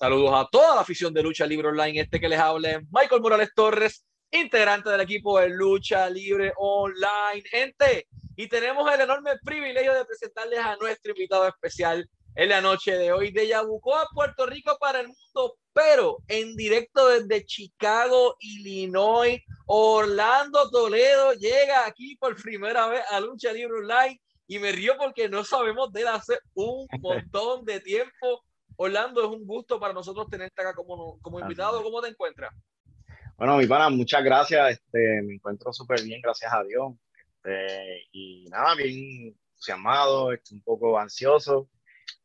Saludos a toda la afición de Lucha Libre Online. Este que les hable Michael Morales Torres, integrante del equipo de Lucha Libre Online. Gente, y tenemos el enorme privilegio de presentarles a nuestro invitado especial en la noche de hoy de Yabucoa, Puerto Rico para el mundo, pero en directo desde Chicago, Illinois, Orlando Toledo llega aquí por primera vez a Lucha Libre Online y me río porque no sabemos de él hace un montón de tiempo Orlando, es un gusto para nosotros tenerte acá como, como invitado. ¿Cómo te encuentras? Bueno, mi pana, muchas gracias. Este, me encuentro súper bien, gracias a Dios. Este, y nada, bien entusiasmado, estoy un poco ansioso.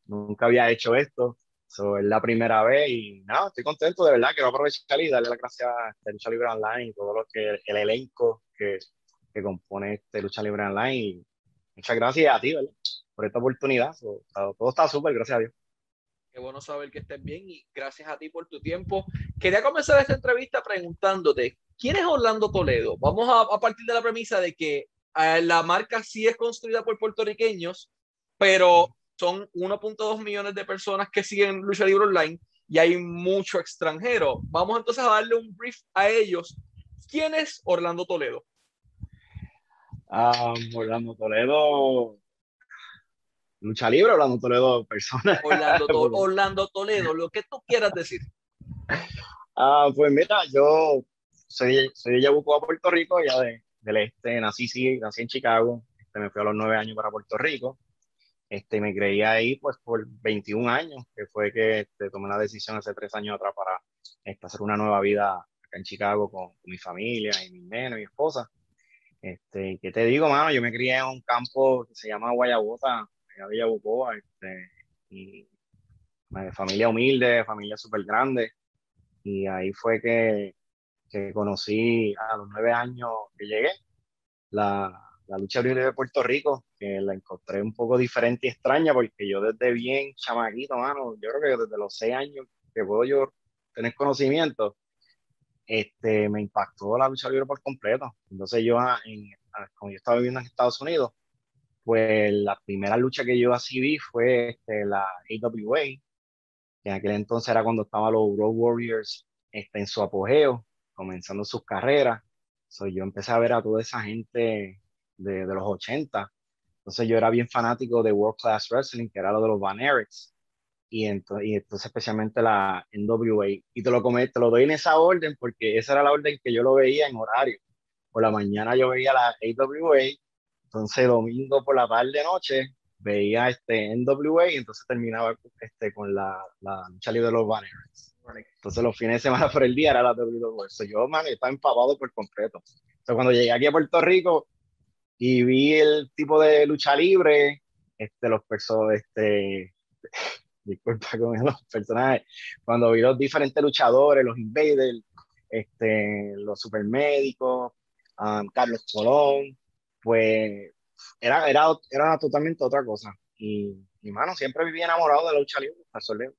Nunca había hecho esto. So, es la primera vez y nada, estoy contento de verdad. Quiero aprovechar y darle las gracias a Lucha Libre Online y todo lo que el elenco que, que compone este Lucha Libre Online. Y muchas gracias a ti, ¿verdad? Por esta oportunidad. todo está súper, gracias a Dios. Qué bueno saber que estés bien y gracias a ti por tu tiempo. Quería comenzar esta entrevista preguntándote, ¿quién es Orlando Toledo? Vamos a, partir de la premisa de que eh, la marca sí es construida por puertorriqueños, pero son 1.2 millones de personas que siguen Lucha Libre Online y hay mucho extranjero. Vamos entonces a darle un brief a ellos. ¿Quién es Orlando Toledo? Ah, Orlando Toledo lucha libre, Orlando Toledo persona. Orlando, Toledo, lo que tú quieras decir. Ah, pues mira, yo soy, soy de Yabucoa, Puerto Rico, ya de, del este, nací, sí, nací en Chicago, este, me fui a los nueve años para Puerto Rico, este, me creí ahí pues por 21 años, que fue que este, tomé la decisión hace tres años atrás para este, hacer una nueva vida acá en Chicago con, mi familia y mi neno y mi esposa. Este, ¿Qué te digo, mano? Yo me crié en un campo que se llama Guayabota, en Villa Bucoa, este, y familia humilde, familia súper grande, y ahí fue que, que, conocí a los nueve años que llegué la, la lucha libre de Puerto Rico, que la encontré un poco diferente y extraña, porque yo desde bien chamaquito, mano, yo creo que desde los seis años que puedo yo tener conocimiento, este, me impactó la lucha libre por completo. Entonces yo, ah, en, ah, como yo estaba viviendo en Estados Unidos, pues la primera lucha que yo así vi fue este, la AWA, que en aquel entonces era cuando estaban los Road Warriors este, en su apogeo, comenzando sus carreras. So, yo empecé a ver a toda esa gente de, de los 80. Entonces yo era bien fanático de World Class Wrestling, que era lo de los Van Erics. Y entonces, especialmente la NWA. Y te lo, te lo doy en esa orden porque esa era la orden que yo lo veía en horario. Por la mañana yo veía la AWA entonces, domingo por la tarde noche, veía este NWA y entonces terminaba este, con la, la lucha libre de los banners. Entonces, los fines de semana por el día era la WWE. So, yo, man, estaba empapado por completo. Entonces, cuando llegué aquí a Puerto Rico y vi el tipo de lucha libre, este, los personajes, este, disculpa con los personajes, cuando vi los diferentes luchadores, los invaders, este, los supermédicos, um, Carlos Colón, pues era, era, era totalmente otra cosa. Y, mi mano, siempre vivía enamorado de la lucha libre,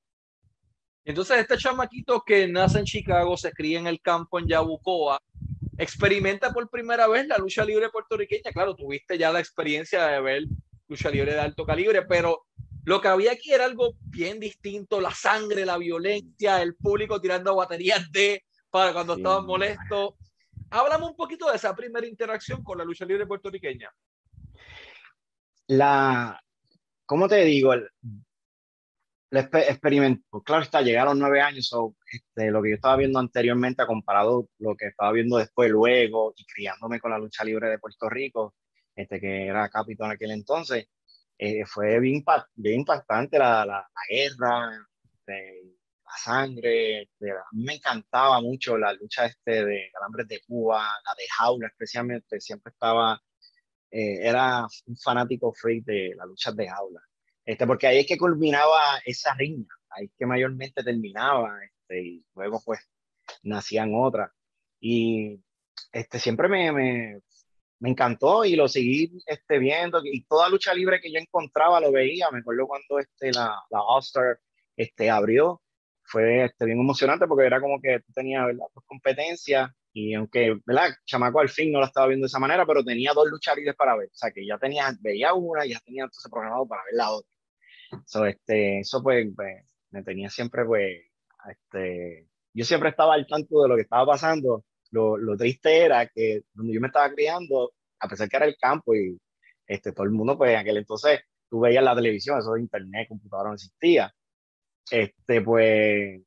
Entonces, este chamaquito que nace en Chicago, se cría en el campo en Yabucoa, experimenta por primera vez la lucha libre puertorriqueña. Claro, tuviste ya la experiencia de ver lucha libre de alto calibre, pero lo que había aquí era algo bien distinto, la sangre, la violencia, el público tirando baterías de para cuando estaban molestos. Háblame un poquito de esa primera interacción con la lucha libre puertorriqueña. La, ¿cómo te digo? El, experimento, claro está, llegaron nueve años, o este, lo que yo estaba viendo anteriormente comparado lo que estaba viendo después, luego, y criándome con la lucha libre de Puerto Rico, este, que era capitán en aquel entonces, eh, fue bien, bien impactante la, la, la guerra, este, la sangre. De, a mí me encantaba mucho la lucha este de Alambres de Cuba, la de Jaula especialmente, siempre estaba, eh, era un fanático freak de las luchas de Jaula. Este, porque ahí es que culminaba esa riña, ahí es que mayormente terminaba, este, y luego pues nacían otras. Y este, siempre me, me, me, encantó y lo seguí este, viendo, y toda lucha libre que yo encontraba lo veía, me acuerdo cuando este, la, la All-Star este, abrió, fue este, bien emocionante porque era como que tenía ¿verdad? Pues, competencia y aunque, ¿verdad? Chamaco al fin no la estaba viendo de esa manera, pero tenía dos lucharides para ver, o sea que ya tenía, veía una y ya tenía entonces programado para ver la otra. So, este, eso pues, pues, me tenía siempre pues Este, yo siempre estaba al tanto de lo que estaba pasando. Lo, lo triste era que donde yo me estaba criando, a pesar que era el campo y este, todo el mundo, pues en aquel entonces tú veías la televisión, eso de internet, computadora no existía. Este, pues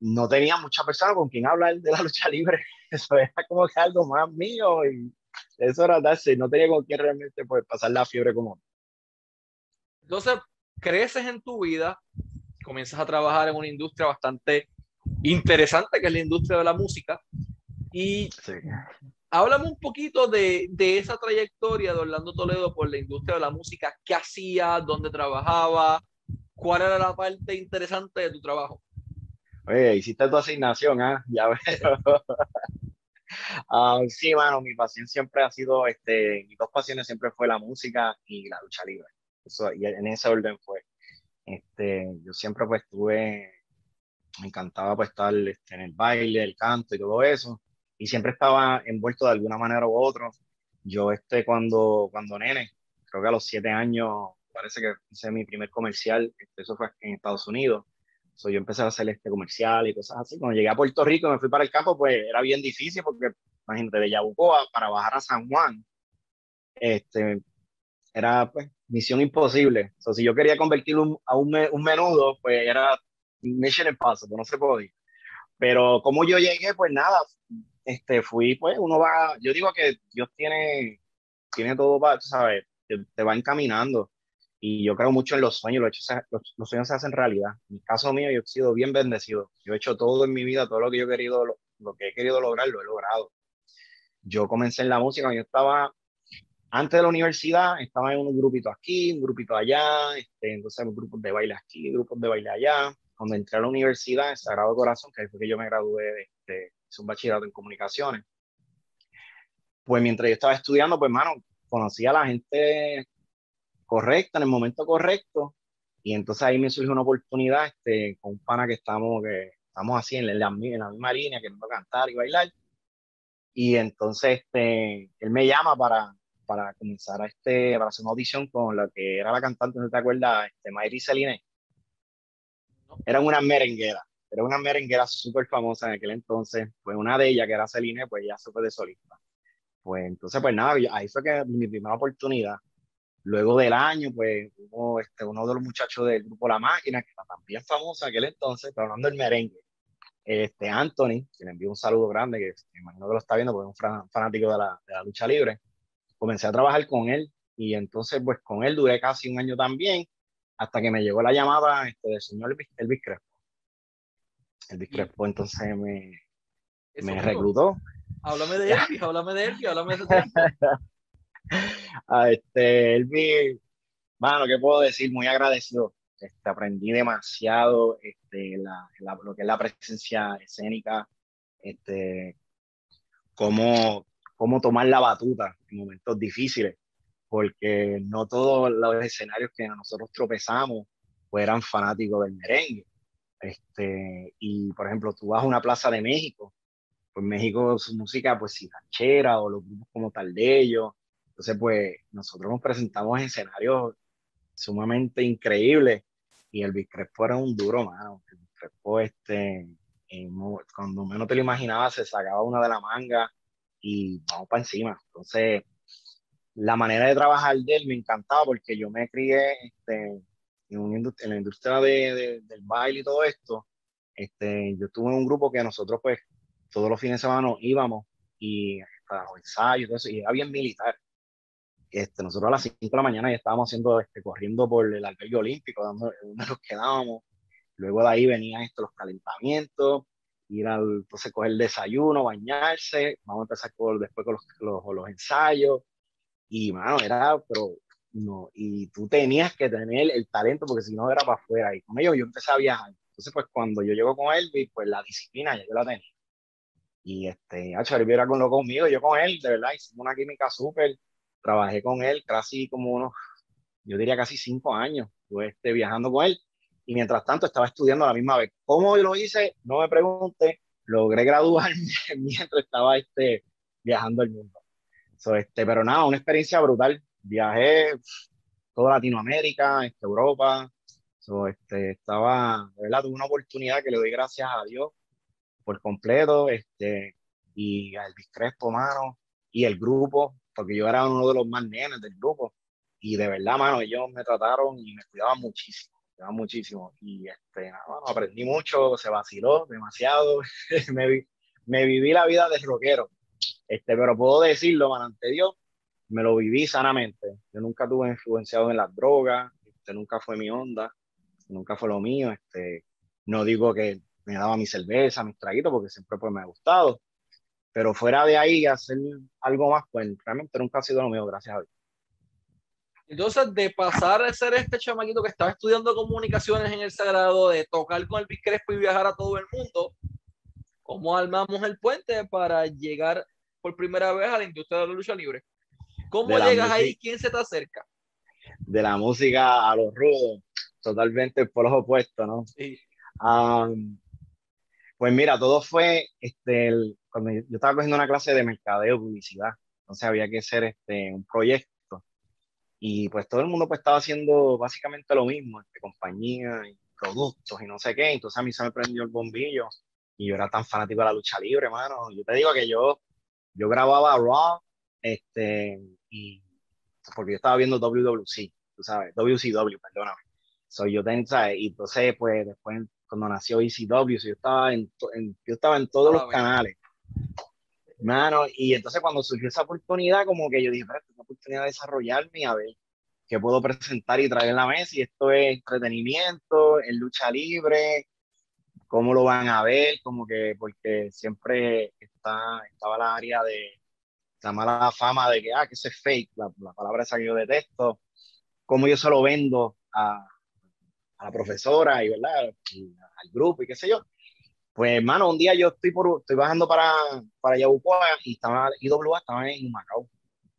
no tenía mucha persona con quien hablar de la lucha libre. Eso era como que algo más mío y eso era darse. No tenía con quien realmente pues, pasar la fiebre como. Entonces, creces en tu vida, comienzas a trabajar en una industria bastante interesante, que es la industria de la música. Y sí. háblame un poquito de, de, esa trayectoria de Orlando Toledo por la industria de la música. ¿Qué hacía? ¿Dónde trabajaba? ¿Cuál era la parte interesante de tu trabajo? Oye, hiciste tu asignación, ¿ah? Ya veo. Ah, sí, mano, mi pasión siempre ha sido, este, mis dos pasiones siempre fue la música y la lucha libre. Eso, y en ese orden fue. Este, yo siempre pues estuve, me encantaba pues estar este, en el baile, el canto y todo eso. Y siempre estaba envuelto de alguna manera u otra. Yo este, cuando, cuando nene, creo que a los siete años, parece que hice mi primer comercial, este, eso fue en Estados Unidos So, yo empecé a hacer este comercial y cosas así. Cuando llegué a Puerto Rico y me fui para el campo, pues era bien difícil porque, imagínate, de Yabucoa para bajar a San Juan, este, era pues misión imposible. So, si yo quería convertirlo a un, un menudo, pues era mission impossible, no se podía. Pero como yo llegué, pues nada, este, fui, pues uno va, yo digo que Dios tiene, tiene todo para, tú sabes, te, te va encaminando y yo creo mucho en los sueños, los, los, sueños se hacen realidad. En mi caso mío, yo he sido bien bendecido. Yo he hecho todo en mi vida, todo lo que yo he querido, lo, que he querido lograr, lo he logrado. Yo comencé en la música, yo estaba, antes de la universidad, estaba en un grupito aquí, un grupito allá, este, entonces grupos de baile aquí, grupos de baile allá. Cuando entré a la universidad, en Sagrado Corazón, que fue que yo me gradué, este, hice un bachillerato en comunicaciones, pues mientras yo estaba estudiando, pues, hermano, conocí a la gente correcta, en el momento correcto. Y entonces ahí me surge una oportunidad este, con un pana que estamos, que estamos así en la, en la misma línea, queriendo cantar y bailar. Y entonces este, él me llama para, para comenzar a, este, para hacer una audición con la que era la cantante, ¿no te acuerdas? Este, Mayri Celine. Eran una merenguera, era una merenguera súper famosa en aquel entonces. Pues una de ellas, que era Celine, pues ya se de solista. Pues entonces, pues nada, ahí fue que mi primera oportunidad. Luego del año, pues uno, este, uno de los muchachos del grupo La Máquina, que era también famoso en aquel entonces, pero hablando del merengue, este, Anthony, que le envío un saludo grande, que me imagino que lo está viendo porque es un fanático de la, de la lucha libre, comencé a trabajar con él y entonces pues con él duré casi un año también, hasta que me llegó la llamada este, del señor Elvis, Crespo. Elvis Crespo entonces me, me reclutó. Háblame de Elvis, háblame de Elvis, háblame de a este, Elvi, bueno, ¿qué puedo decir? Muy agradecido. Este, aprendí demasiado este, la, lo que es la presencia escénica, este, cómo, cómo tomar la batuta en momentos difíciles, porque no todos los escenarios que nosotros tropezamos pues, eran fanáticos del merengue. Este, y por ejemplo, tú vas a una plaza de México, pues México su música, pues si ranchera o los grupos como tal de ellos, entonces, pues nosotros nos presentamos en escenarios sumamente increíbles y el Crespo era un duro, mano. El Crespo, este, cuando menos te lo imaginabas, se sacaba una de la manga y vamos para encima. Entonces, la manera de trabajar de él me encantaba porque yo me crié este, en, en la industria de, del baile y todo esto. Este, yo tuve un grupo que nosotros, pues, todos los fines de semana íbamos y para los ensayos y era bien militar. Este, nosotros a las 5 de la mañana ya estábamos haciendo, este, corriendo por el albergue olímpico, donde, nos quedábamos. Luego de ahí venían esto, los calentamientos, ir al, entonces coger el desayuno, bañarse, vamos a empezar con, después con los, los, los, ensayos. Y, mano, era, pero, no, y tú tenías que tener el talento, porque si no era para afuera. Y con ellos yo empecé a viajar. Entonces, pues cuando yo llego con Elvis, pues la disciplina ya yo la tenía. Y este, Hacho, Elvis era con lo conmigo, yo con él, de verdad, hicimos una química súper trabajé con él casi como unos, yo diría casi cinco años, estuve este, viajando con él y mientras tanto estaba estudiando a la misma vez. ¿Cómo lo hice? No me pregunte, logré graduarme mientras estaba este, viajando el mundo. So, este, pero nada, una experiencia brutal. Viajé toda Latinoamérica, este, Europa, este, estaba, ¿verdad? Tuve una oportunidad que le doy gracias a Dios por completo, este, y a Elvis Crespo, mano, y el grupo, porque yo era uno de los más nenes del grupo, y de verdad, mano, ellos me trataron y me cuidaban muchísimo, me cuidaban muchísimo, y este, mano, aprendí mucho, se vaciló demasiado, me, me viví la vida de rockero, este, pero puedo decirlo, man, ante Dios, me lo viví sanamente. Yo nunca tuve influenciado en las drogas, este, nunca fue mi onda, nunca fue lo mío. Este, no digo que me daba mi cerveza, mis traguitos, porque siempre pues, me ha gustado. Pero fuera de ahí, hacer algo más, pues realmente nunca ha sido lo mío, gracias a Dios. Entonces, de pasar a ser este chamaquito que estaba estudiando comunicaciones en el Sagrado, de tocar con el Crespo y viajar a todo el mundo, ¿cómo armamos el puente para llegar por primera vez a la industria de la lucha libre? ¿Cómo llegas ahí? ¿Quién se te acerca? De la música a los rudos, totalmente por los opuestos, ¿no? Sí. pues mira, todo fue, este, cuando yo estaba cogiendo una clase de mercadeo, publicidad, entonces había que hacer este, un proyecto y pues todo el mundo pues estaba haciendo básicamente lo mismo, este, compañía y productos y no sé qué, entonces a mí se me prendió el bombillo y yo era tan fanático de la lucha libre, hermano, yo te digo que yo, yo grababa Raw, este, y porque yo estaba viendo WWC, tú sabes, WCW, perdóname. soy yo ¿sabes? Y entonces, pues, después, cuando nació ECW, yo estaba en, yo estaba en todos los ah, canales. Mano, y entonces cuando surgió esa oportunidad, como que yo dije, pero una oportunidad de desarrollarme a ver qué puedo presentar y traer en la mesa. Y esto es entretenimiento, en lucha libre, cómo lo van a ver, como que, porque siempre está, estaba la área de, la mala fama de que, ah, que eso es fake, la, palabra esa que yo detesto, cómo yo se lo vendo a, a la profesora y, ¿verdad? al grupo y qué sé yo. Pues, hermano, un día yo estoy, por, estoy bajando para, para Yabucoa y estaba, IWA estaba en Macao.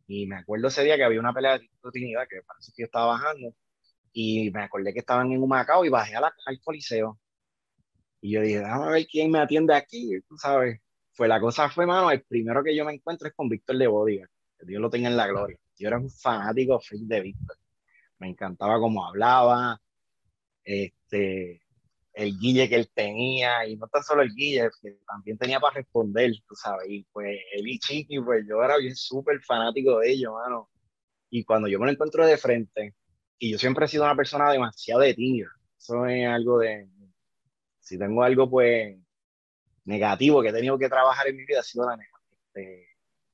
Y me acuerdo ese día que había una pelea de Trinidad, que parece que yo estaba bajando, y me acordé que estaban en Humacao y bajé al Coliseo. Y yo dije, déjame ver quién me atiende aquí, tú sabes. Pues la cosa fue, mano, el primero que yo me encuentro es con Víctor de Bodiga, que Dios lo tenga en la gloria. Yo era un fanático freak de Víctor. Me encantaba cómo hablaba, este, el guille que él tenía, y no tan solo el guille, que también tenía para responder, tú sabes, y pues él y Chiqui, pues yo era bien súper fanático de ellos, mano. Y cuando yo me lo encuentro de frente, y yo siempre he sido una persona demasiado de tímida, eso es algo de, si tengo algo, pues, negativo que he tenido que trabajar en mi vida ha sido la, este,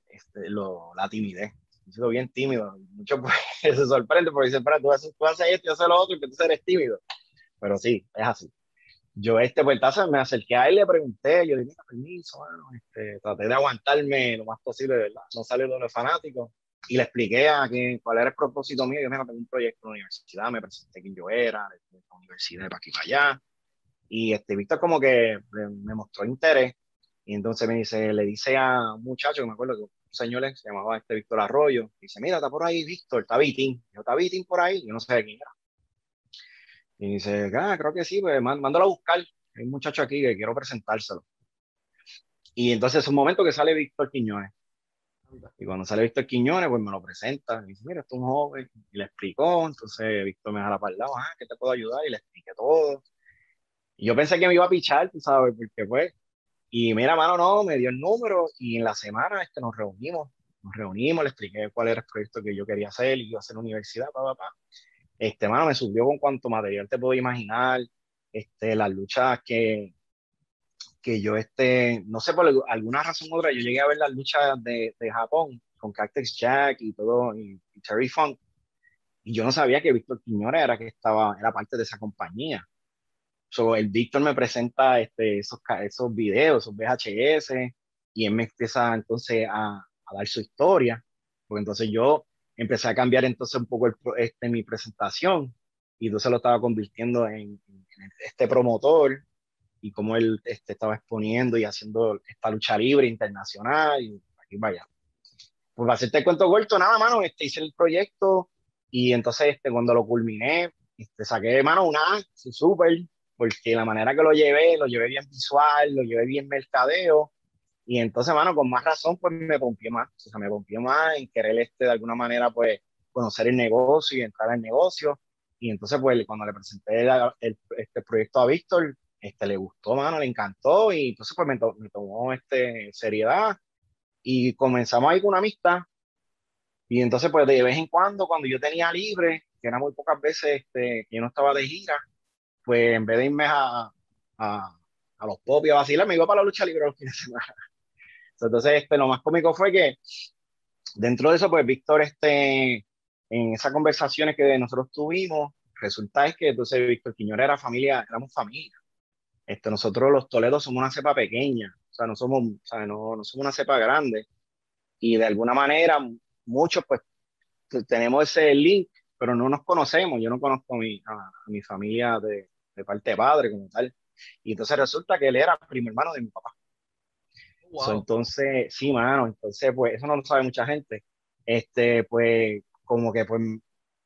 este, lo, la timidez. He sido bien tímido. Muchos pues, se sorprende porque dicen, pero tú haces, tú haces esto y haces lo otro y que tú eres tímido. Pero sí, es así. Yo, este, pues, me acerqué a él, le pregunté, yo le dije, permiso, este, traté de aguantarme lo más posible, ¿verdad? No salir de los fanáticos. Y le expliqué a quién, cuál era el propósito mío. Yo me tengo un proyecto en la universidad, me presenté quién yo era, la universidad, para aquí para allá y este, Víctor como que me mostró interés y entonces me dice, le dice a un muchacho, que me acuerdo que un señor se llamaba este Víctor Arroyo, dice, mira, está por ahí Víctor, está Vitín. Yo, está Vitín por ahí, yo no sé de quién era. Y dice, ah, creo que sí, pues mándalo a buscar. Hay un muchacho aquí que quiero presentárselo. Y entonces es un momento que sale Víctor Quiñones. Y cuando sale Víctor Quiñones, pues me lo presenta. Y dice, mira, esto es un joven. Y le explicó. Entonces Víctor me jala para el lado, ah, ¿qué te puedo ayudar? Y le expliqué todo. Y yo pensé que me iba a pichar, tú sabes, porque pues. Y mira, mano, no, me dio el número y en la semana este, nos reunimos. Nos reunimos, le expliqué cuál era el proyecto que yo quería hacer, y iba a hacer universidad, papá, papá. Este, mano, me subió con cuanto material te puedo imaginar, este, las luchas que, que yo, este, no sé, por alguna razón u otra, yo llegué a ver las luchas de, de Japón con Cactus Jack y todo, y, y Terry Funk, y yo no sabía que Víctor Quiñones era que estaba, era parte de esa compañía. So, el Víctor me presenta este, esos, esos videos, esos VHS, y él me empieza entonces a, a, dar su historia, porque entonces yo empecé a cambiar entonces un poco el, este, mi presentación, y entonces lo estaba convirtiendo en, este promotor, y cómo él este, estaba exponiendo y haciendo esta lucha libre internacional, y aquí vaya. Pues para hacerte el cuento corto, nada, mano, este, hice el proyecto, y entonces este, cuando lo culminé, este, saqué mano una súper porque la manera que lo llevé, lo llevé bien visual, lo llevé bien mercadeo, y entonces, mano, con más razón, pues me pompié más, o sea, me pompié más en querer este, de alguna manera, pues, conocer el negocio y entrar al negocio, y entonces pues cuando le presenté el, este proyecto a Víctor, este, le gustó, mano, le encantó. Y entonces pues me, me tomó este, seriedad. Y comenzamos ahí con una amistad. Y entonces pues de vez en cuando, cuando yo tenía libre, que era muy pocas veces este, que yo no estaba de gira, pues en vez de irme a, a, a los pop y a vacilar, me iba para la lucha libre los fines de semana. Entonces, este, lo más cómico fue que dentro de eso, pues Víctor, este, en esas conversaciones que nosotros tuvimos, resulta es que entonces Víctor Quiñones era familia, éramos familia. Este, nosotros los Toledos somos una cepa pequeña, o sea, no somos, o sea, no, no somos una cepa grande. Y de alguna manera, muchos pues tenemos ese link, pero no nos conocemos. Yo no conozco a mi, familia de, de, parte de padre como tal. Y entonces resulta que él era primo hermano de mi papá. Entonces, sí, mano, entonces pues eso no lo sabe mucha gente. Este, pues como que pues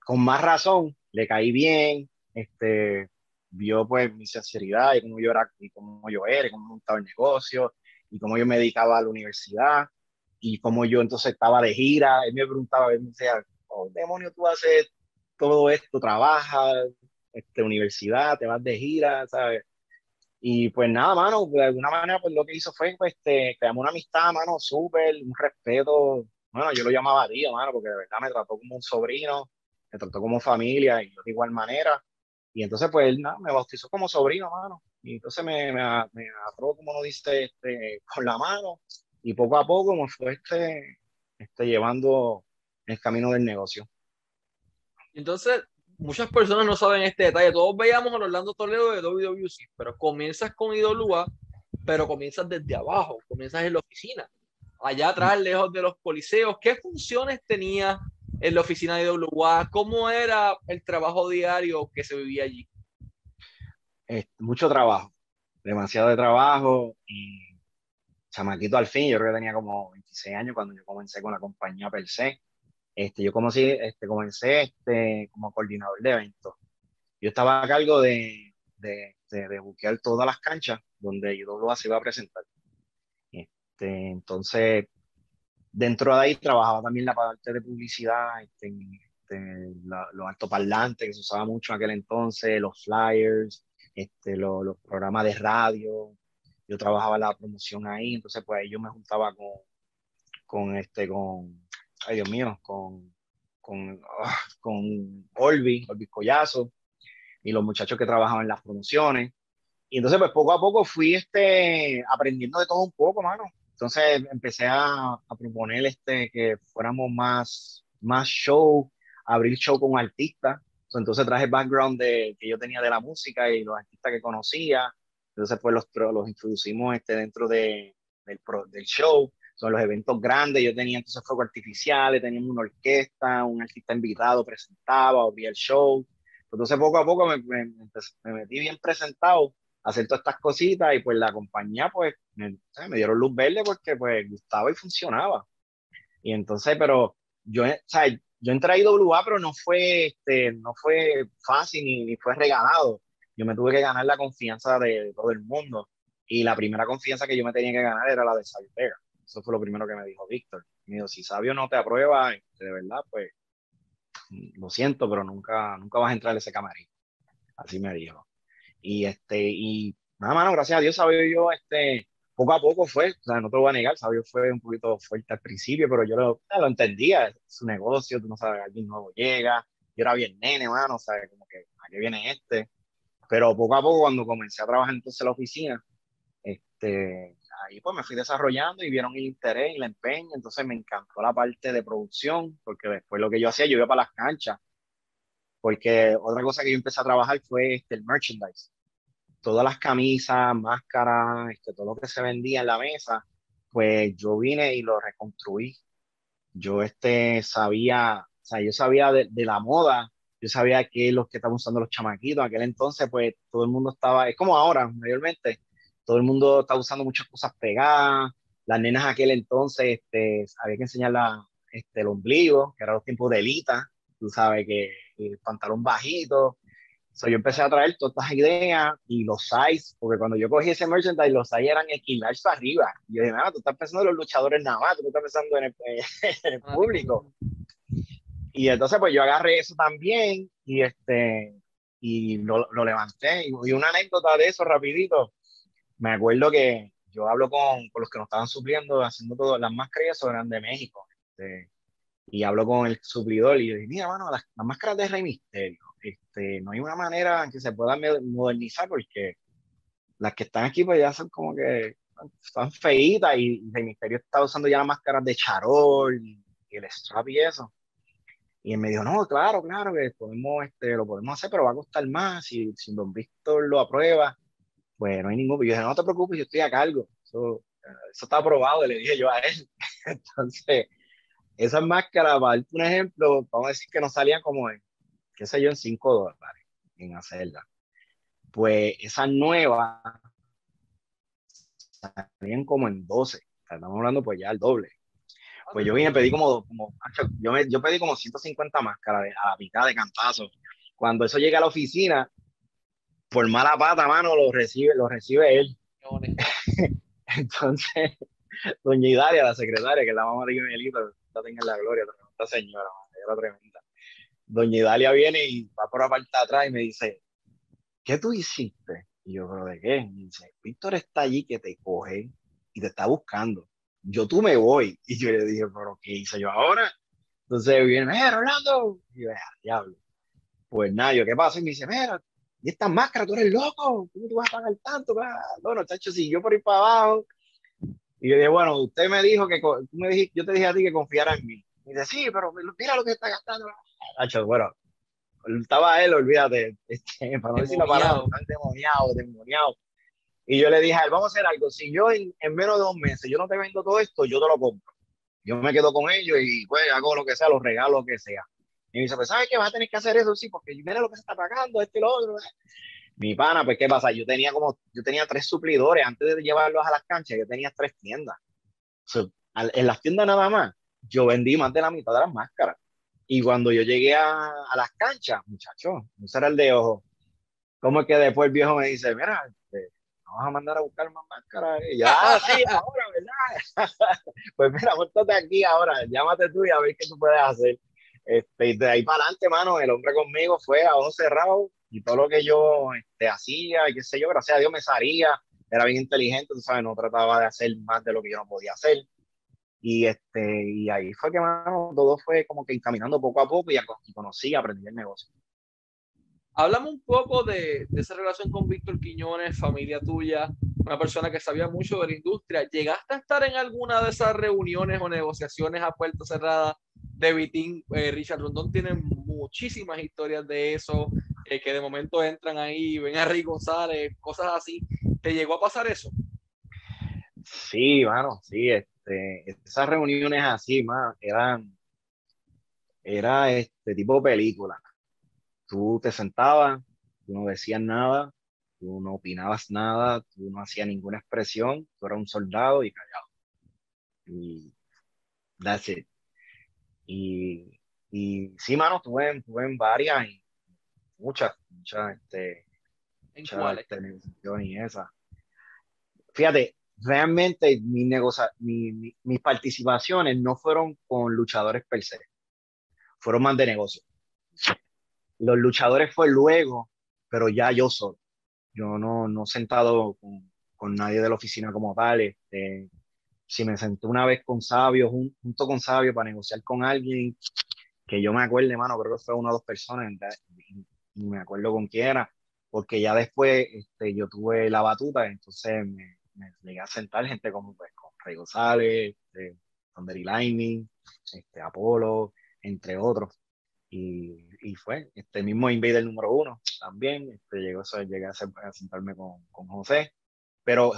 con más razón le caí bien, este, vio pues mi sinceridad y cómo yo era, y cómo yo era, y cómo montaba el negocio, y cómo yo me dedicaba a la universidad, y cómo yo entonces estaba de gira. Él me preguntaba, él me decía, oh, demonio, tú haces todo esto, trabajas, este, universidad, te vas de gira, ¿sabes? Y pues nada, mano, de alguna manera, pues lo que hizo fue, pues, este, creamos una amistad, mano, súper, un respeto. Bueno, yo lo llamaba tío, mano, porque de verdad me trató como un sobrino, me trató como familia, y yo de igual manera. Y entonces, pues, él, nada, me bautizó como sobrino, mano. Y entonces me, me, me agarró, como uno dice, este, con la mano. Y poco a poco me fue este, este, llevando el camino del negocio. Entonces, muchas personas no saben este detalle. Todos veíamos a Orlando Toledo de WWC, pero comienzas con IWA, pero comienzas desde abajo, comienzas en la oficina, allá atrás, lejos de los coliseos. ¿Qué funciones tenía en la oficina de IWA? ¿Cómo era el trabajo diario que se vivía allí? mucho trabajo, demasiado de trabajo y chamaquito al fin, yo creo que tenía como 26 años cuando yo comencé con la compañía per se. Este, yo como si, este, comencé este, como coordinador de eventos. Yo estaba a cargo de, de, de, buquear todas las canchas donde IWA se iba a presentar. Este, entonces, dentro de ahí trabajaba también la parte de publicidad, este, este, los altoparlantes que se usaba mucho en aquel entonces, los flyers, este, los, los programas de radio, yo trabajaba la promoción ahí, entonces pues ahí yo me juntaba con, con este, con, ay Dios mío, con, con, ah, con Olvi, Olvi Collazo, y los muchachos que trabajaban en las promociones. Y entonces pues poco a poco fui este, aprendiendo de todo un poco, mano. Entonces empecé a, a proponer este, que fuéramos más, más show, abrir show con artistas. Entonces traje el background de, que yo tenía de la música y los artistas que conocía entonces, pues los, los introducimos este, dentro de, del, del show. Son los eventos grandes. Yo tenía entonces fuegos artificiales, teníamos una orquesta, un artista invitado presentaba, abría el show. Entonces, poco a poco me, me, me metí bien presentado a hacer todas estas cositas y pues la compañía pues me, me, dieron luz verde porque pues gustaba y funcionaba. Y entonces, pero yo, o sea, yo entré a IWA, pero no fue, este, no fue fácil ni, ni fue regalado yo me tuve que ganar la confianza de, todo el mundo. Y la primera confianza que yo me tenía que ganar era la de Sabio Vega. Eso fue lo primero que me dijo Víctor. Me dijo, si Sabio no te aprueba, este, de verdad, pues lo siento, pero nunca, nunca vas a entrar en ese camarín. Así me dijo. Y este, y nada, mano, gracias a Dios, Sabio yo, este, poco a poco fue, o sea, no te lo voy a negar, Sabio fue un poquito fuerte al principio, pero yo lo, lo entendía, su negocio, tú no sabes, alguien nuevo llega, yo era bien nene, mano, o sea, como que, ¿a qué viene este? Pero poco a poco, cuando comencé a trabajar entonces en la oficina, este, ahí pues me fui desarrollando y vieron el interés y el empeño, entonces me encantó la parte de producción, porque después lo que yo hacía, yo iba para las canchas, porque otra cosa que yo empecé a trabajar fue este, el merchandise. Todas las camisas, máscaras, este, todo lo que se vendía en la mesa, pues yo vine y lo reconstruí. Yo este, sabía, o sea, yo sabía de, de la moda yo sabía que los que estaban usando los chamaquitos, en aquel entonces, pues todo el mundo estaba, es como ahora, mayormente, todo el mundo está usando muchas cosas pegadas, las nenas en aquel entonces, este, había que enseñar este, el ombligo, que era los tiempos de Elita, tú sabes que el pantalón bajito, so, yo empecé a traer todas estas ideas y los size, porque cuando yo cogí ese merchandise, los size eran equilarse para arriba. Y yo dije, nada, tú estás pensando en los luchadores nada más, tú estás pensando en el, en el público. y entonces pues yo agarré eso también y este y lo, lo levanté y, una anécdota de eso rapidito me acuerdo que yo hablo con, con los que nos estaban supliendo haciendo todo las máscaras eran de México este, y hablo con el suplidor y yo dije mira mano las, las máscaras de Rey Misterio este no hay una manera en que se puedan modernizar porque las que están aquí pues ya son como que están feitas y Rey Misterio está usando ya las máscaras de charol y, el strap y eso. Y él me dijo, no, claro, claro, que podemos, este, lo podemos hacer, pero va a costar más. Y si Don Víctor lo aprueba, pues no hay ningún... Yo dije, no te preocupes, yo estoy a cargo. Eso, eso está aprobado, le dije yo a él. Entonces, esas máscaras, para un ejemplo, vamos a decir que nos salían como en, qué sé yo, en 5 dólares en hacerla. Pues esas nuevas salían como en 12. Estamos hablando pues ya el doble. Pues yo vine, pedí como, como yo, me, yo pedí como 150 máscaras a la mitad de cantazo. Cuando eso llega a la oficina, por mala pata, mano, lo recibe, lo recibe él. Entonces, doña Idalia, la secretaria, que es la mamá de Miguelito, la tenga en la gloria, esta señora, era tremenda. Doña Idalia viene y va por la parte de atrás y me dice, ¿qué tú hiciste? Y yo, ¿pero de qué? Y dice, Víctor está allí que te coge y te está buscando. Yo tú me voy. Y yo le dije, ¿pero qué hice yo ahora? Entonces viene, mira, Orlando. Y yo, ah, diablo. Pues nada, yo, ¿qué pasa? Y me dice, mira, y esta máscara, tú eres loco. ¿Cómo tú vas a pagar tanto? Bueno, chacho, si yo por ir para abajo. Y yo dije, bueno, usted me dijo que, tú me dijiste, yo te dije a ti que confiara en mí. Y dice, sí, pero mira lo que está gastando. Chacho, bueno, estaba él, olvídate, este, para no decir la palabra, demoniado, demoniado. Y yo le dije a él, vamos a hacer algo, si yo en, menos de dos meses yo no te vendo todo esto, yo te lo compro. Yo me quedo con ellos y pues hago lo que sea, los regalos, lo que sea. Y me dice, pues ¿sabes qué? Vas a tener que hacer eso, sí, porque mira lo que se está pagando, este y lo otro. Mi pana, pues ¿qué pasa? Yo tenía como, yo tenía tres suplidores, antes de llevarlos a las canchas, yo tenía tres tiendas. en las tiendas nada más, yo vendí más de la mitad de las máscaras. Y cuando yo llegué a, a las canchas, muchachos, no será el de ojo. ¿Cómo es que después el viejo me dice, mira, este, vamos a mandar a buscar más máscaras? Y ya, ah, sí, ahora, ¿verdad? pues mira, muéstrate aquí ahora, llámate tú y a ver qué tú puedes hacer. Este, de ahí para adelante, mano, el hombre conmigo fue a ojo cerrado y todo lo que yo este, hacía y qué sé yo, gracias a Dios me salía, era bien inteligente, tú sabes, no trataba de hacer más de lo que yo no podía hacer. Y, este, y ahí fue que, mano, todo fue como que encaminando poco a poco y conocí, aprendí el negocio. Háblame un poco de, esa relación con Víctor Quiñones, familia tuya, una persona que sabía mucho de la industria. ¿Llegaste a estar en alguna de esas reuniones o negociaciones a puerta cerrada de Vitín? Eh, Richard Rondón tiene muchísimas historias de eso, eh, que de momento entran ahí, ven a Rick González, cosas así. ¿Te llegó a pasar eso? Sí, mano, sí, este, esas reuniones así, más, eran, era este tipo de película. Tú te sentabas, tú no decías nada, tú no opinabas nada, tú no hacías ninguna expresión, tú eras un soldado y callado. Y that's it. Y, y sí, mano, estuve en, en varias, y muchas, muchas, este, ¿En muchas, este, y esa. Fíjate, realmente mi negocia, mis participaciones no fueron con luchadores per se, fueron más de negocio. Los luchadores fue luego, pero ya yo solo. Yo no, no sentado con, nadie de la oficina como tal. Este, si me senté una vez con Sabio, junto con Sabio, para negociar con alguien, que yo me acuerdo, hermano, creo que fue una o dos personas, y me acuerdo con quién era, porque ya después este, yo tuve la batuta, entonces me, me llegué a sentar gente como pues, con Rey González, este, Thundery Lightning, este, Apolo, entre otros. Y, y, fue este mismo Invader número uno también. Este, llegó, llegué a, sentarme con, con, José. Pero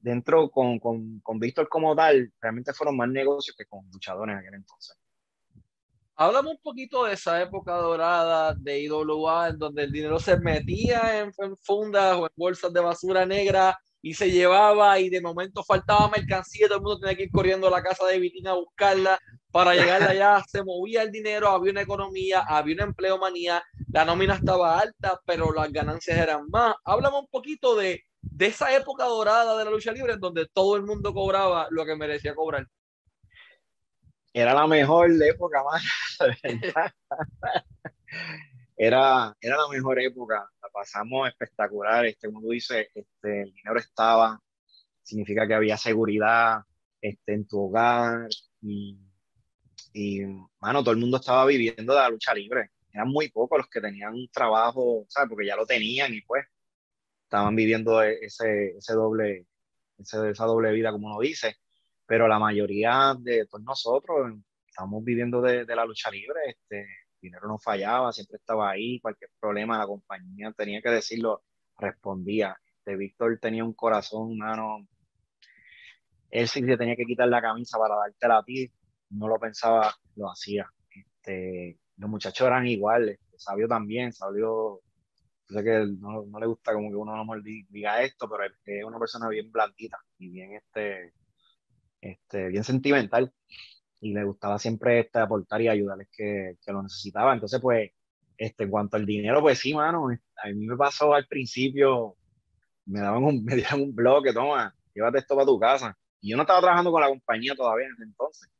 dentro con, con, con Víctor como tal, realmente fueron más negocios que con luchadores en aquel entonces. Háblame un poquito de esa época dorada de IWA, en donde el dinero se metía en, en fundas o en bolsas de basura negra y se llevaba y de momento faltaba mercancía, todo el mundo tenía que ir corriendo a la casa de Vitina a buscarla para llegar allá, se movía el dinero, había una economía, había una empleomanía, la nómina estaba alta, pero las ganancias eran más. Háblame un poquito de, de esa época dorada de la lucha libre en donde todo el mundo cobraba lo que merecía cobrar. era la mejor época, más. era, era la mejor época, la pasamos espectacular, este, como tú dices, este, el dinero estaba, significa que había seguridad este, en tu hogar y, y, mano, todo el mundo estaba viviendo de la lucha libre. Eran muy pocos los que tenían un trabajo, ¿sabes? Porque ya lo tenían y pues estaban viviendo ese, ese doble, esa doble vida, como uno dice. Pero la mayoría de todos nosotros estamos viviendo de, de la lucha libre, este, dinero no fallaba, siempre estaba ahí, cualquier problema la compañía tenía que decirlo, respondía. Este, Víctor tenía un corazón, mano. Él sí se tenía que quitar la camisa para dártela a ti, no lo pensaba, lo hacía. Este, los muchachos eran iguales, Sabio también, Sabio, sé que no, no, le gusta como que uno no diga esto, pero es una persona bien blandita y bien, este, este, bien sentimental y le gustaba siempre este, aportar y ayudarles que, que lo necesitaba. Entonces, pues, este, en cuanto al dinero, pues sí, mano, a mí me pasó al principio, me daban un, me dieron un bloque, toma, llévate esto para tu casa. Y yo no estaba trabajando con la compañía todavía en ese entonces.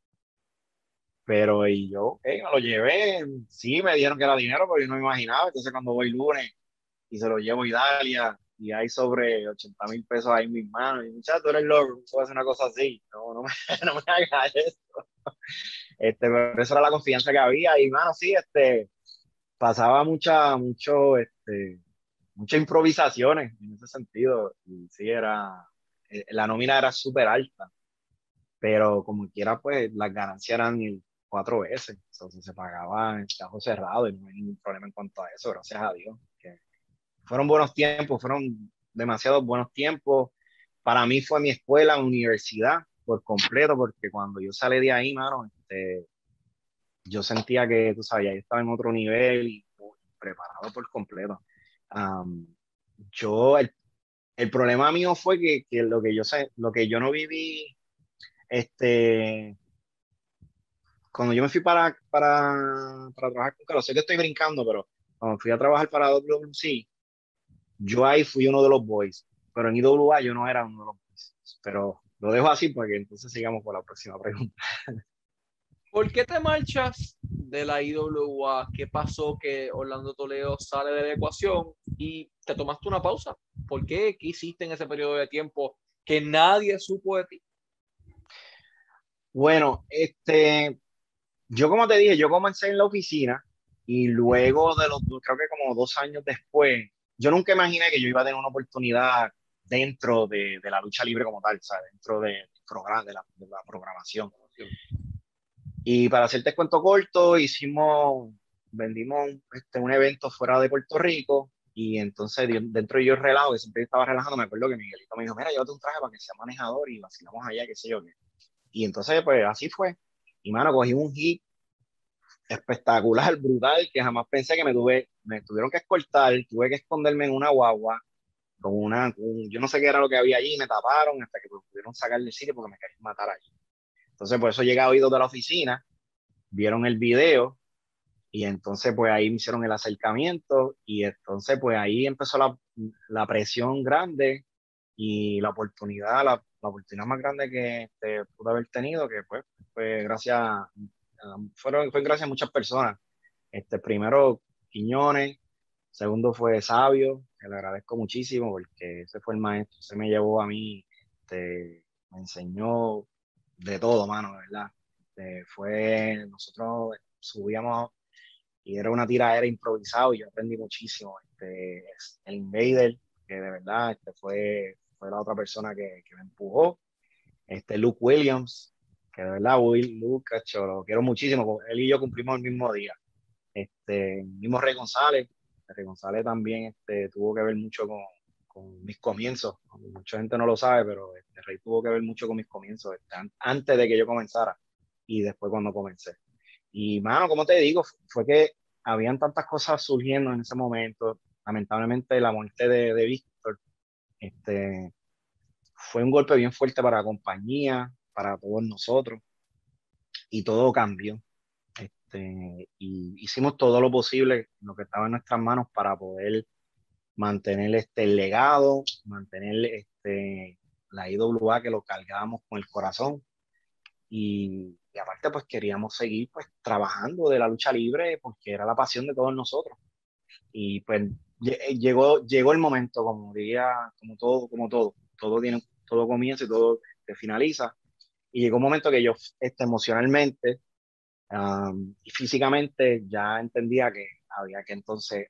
Pero y yo, me lo llevé, sí, me dijeron que era dinero, pero yo no me imaginaba. Entonces cuando voy lunes y se lo llevo a Italia y hay sobre 80 mil pesos ahí en mis manos, y muchachos, tú eres loco, tú hacer una cosa así. No, no me, no me hagas esto. Este, pero eso era la confianza que había y, mano, sí, este, pasaba mucha, mucho, este, muchas improvisaciones en ese sentido. Y sí, era, eh, la nómina era súper alta, pero como quiera, pues las ganancias eran cuatro veces. Entonces se pagaba en cajo cerrado y no hay ningún problema en cuanto a eso, gracias a Dios. Fueron buenos tiempos, fueron demasiados buenos tiempos. Para mí fue mi escuela, universidad, por completo, porque cuando yo salí de ahí, mano, este, yo sentía que, tú sabes, yo estaba en otro nivel y preparado por completo. yo, el, el, problema mío fue que, que, lo que yo lo que yo no viví, este, cuando yo me fui para, para, para trabajar con Carlos, sé que estoy brincando, pero cuando fui a trabajar para WC, yo ahí fui uno de los boys, pero en IWA yo no era uno de los boys. Pero lo dejo así para que entonces sigamos con la próxima pregunta. ¿Por qué te marchas de la IWA? ¿Qué pasó que Orlando Toledo sale de la ecuación y te tomaste una pausa? ¿Por qué? ¿Qué hiciste en ese periodo de tiempo que nadie supo de ti? Bueno, este, yo como te dije, yo comencé en la oficina y luego de los, creo que como dos años después, yo nunca imaginé que yo iba a tener una oportunidad dentro de, la lucha libre como tal, ¿sabes? dentro de, de, la, de la programación. Y para hacerte cuento corto, hicimos, vendimos este, un evento fuera de Puerto Rico y entonces dentro de yo relajo, que siempre estaba relajando, me acuerdo que Miguelito me dijo, mira, llévate un traje para que sea manejador y vacilamos allá, qué sé yo qué. Y entonces, pues así fue. Y mano, cogí un hit espectacular, brutal, que jamás pensé que me tuve, me tuvieron que escoltar, tuve que esconderme en una guagua, con una, yo no sé qué era lo que había allí, me taparon hasta que pudieron sacar del sitio porque me querían matar allí. Entonces, por eso llegué a oídos de la oficina, vieron el video y entonces pues ahí me hicieron el acercamiento y entonces pues ahí empezó la, la presión grande y la oportunidad, la, la oportunidad más grande que este, pude haber tenido, que pues fue gracias, fueron, fue gracias a muchas personas. Este, primero Quiñones, segundo fue Sabio, que le agradezco muchísimo porque ese fue el maestro, se me llevó a mí, este, me enseñó de todo, mano, ¿verdad? Este, fue, nosotros subíamos y era una tira, era improvisado y yo aprendí muchísimo. Este, el Invader, que de verdad este, fue, fue la otra persona que, que me empujó. Este, Luke Williams, que de verdad, Will, Luke, cacho, lo quiero muchísimo. Él y yo cumplimos el mismo día. Este, mismo Rey González, Rey González también este, tuvo que ver mucho con, con mis comienzos. Mucha gente no lo sabe, pero este Rey tuvo que ver mucho con mis comienzos, este, antes de que yo comenzara y después cuando comencé. Y, mano, como te digo, fue que habían tantas cosas surgiendo en ese momento. Lamentablemente, la muerte de, de Víctor este, fue un golpe bien fuerte para la compañía, para todos nosotros, y todo cambió. Este, y hicimos todo lo posible, lo que estaba en nuestras manos para poder mantener este legado, mantener este, la IWA que lo cargábamos con el corazón. Y y aparte pues queríamos seguir pues trabajando de la lucha libre porque era la pasión de todos nosotros. Y pues llegó, llegó el momento, como diría, como todo, como todo, todo tiene, todo comienza y todo se finaliza. Y llegó un momento que yo este, emocionalmente y físicamente ya entendía que había que entonces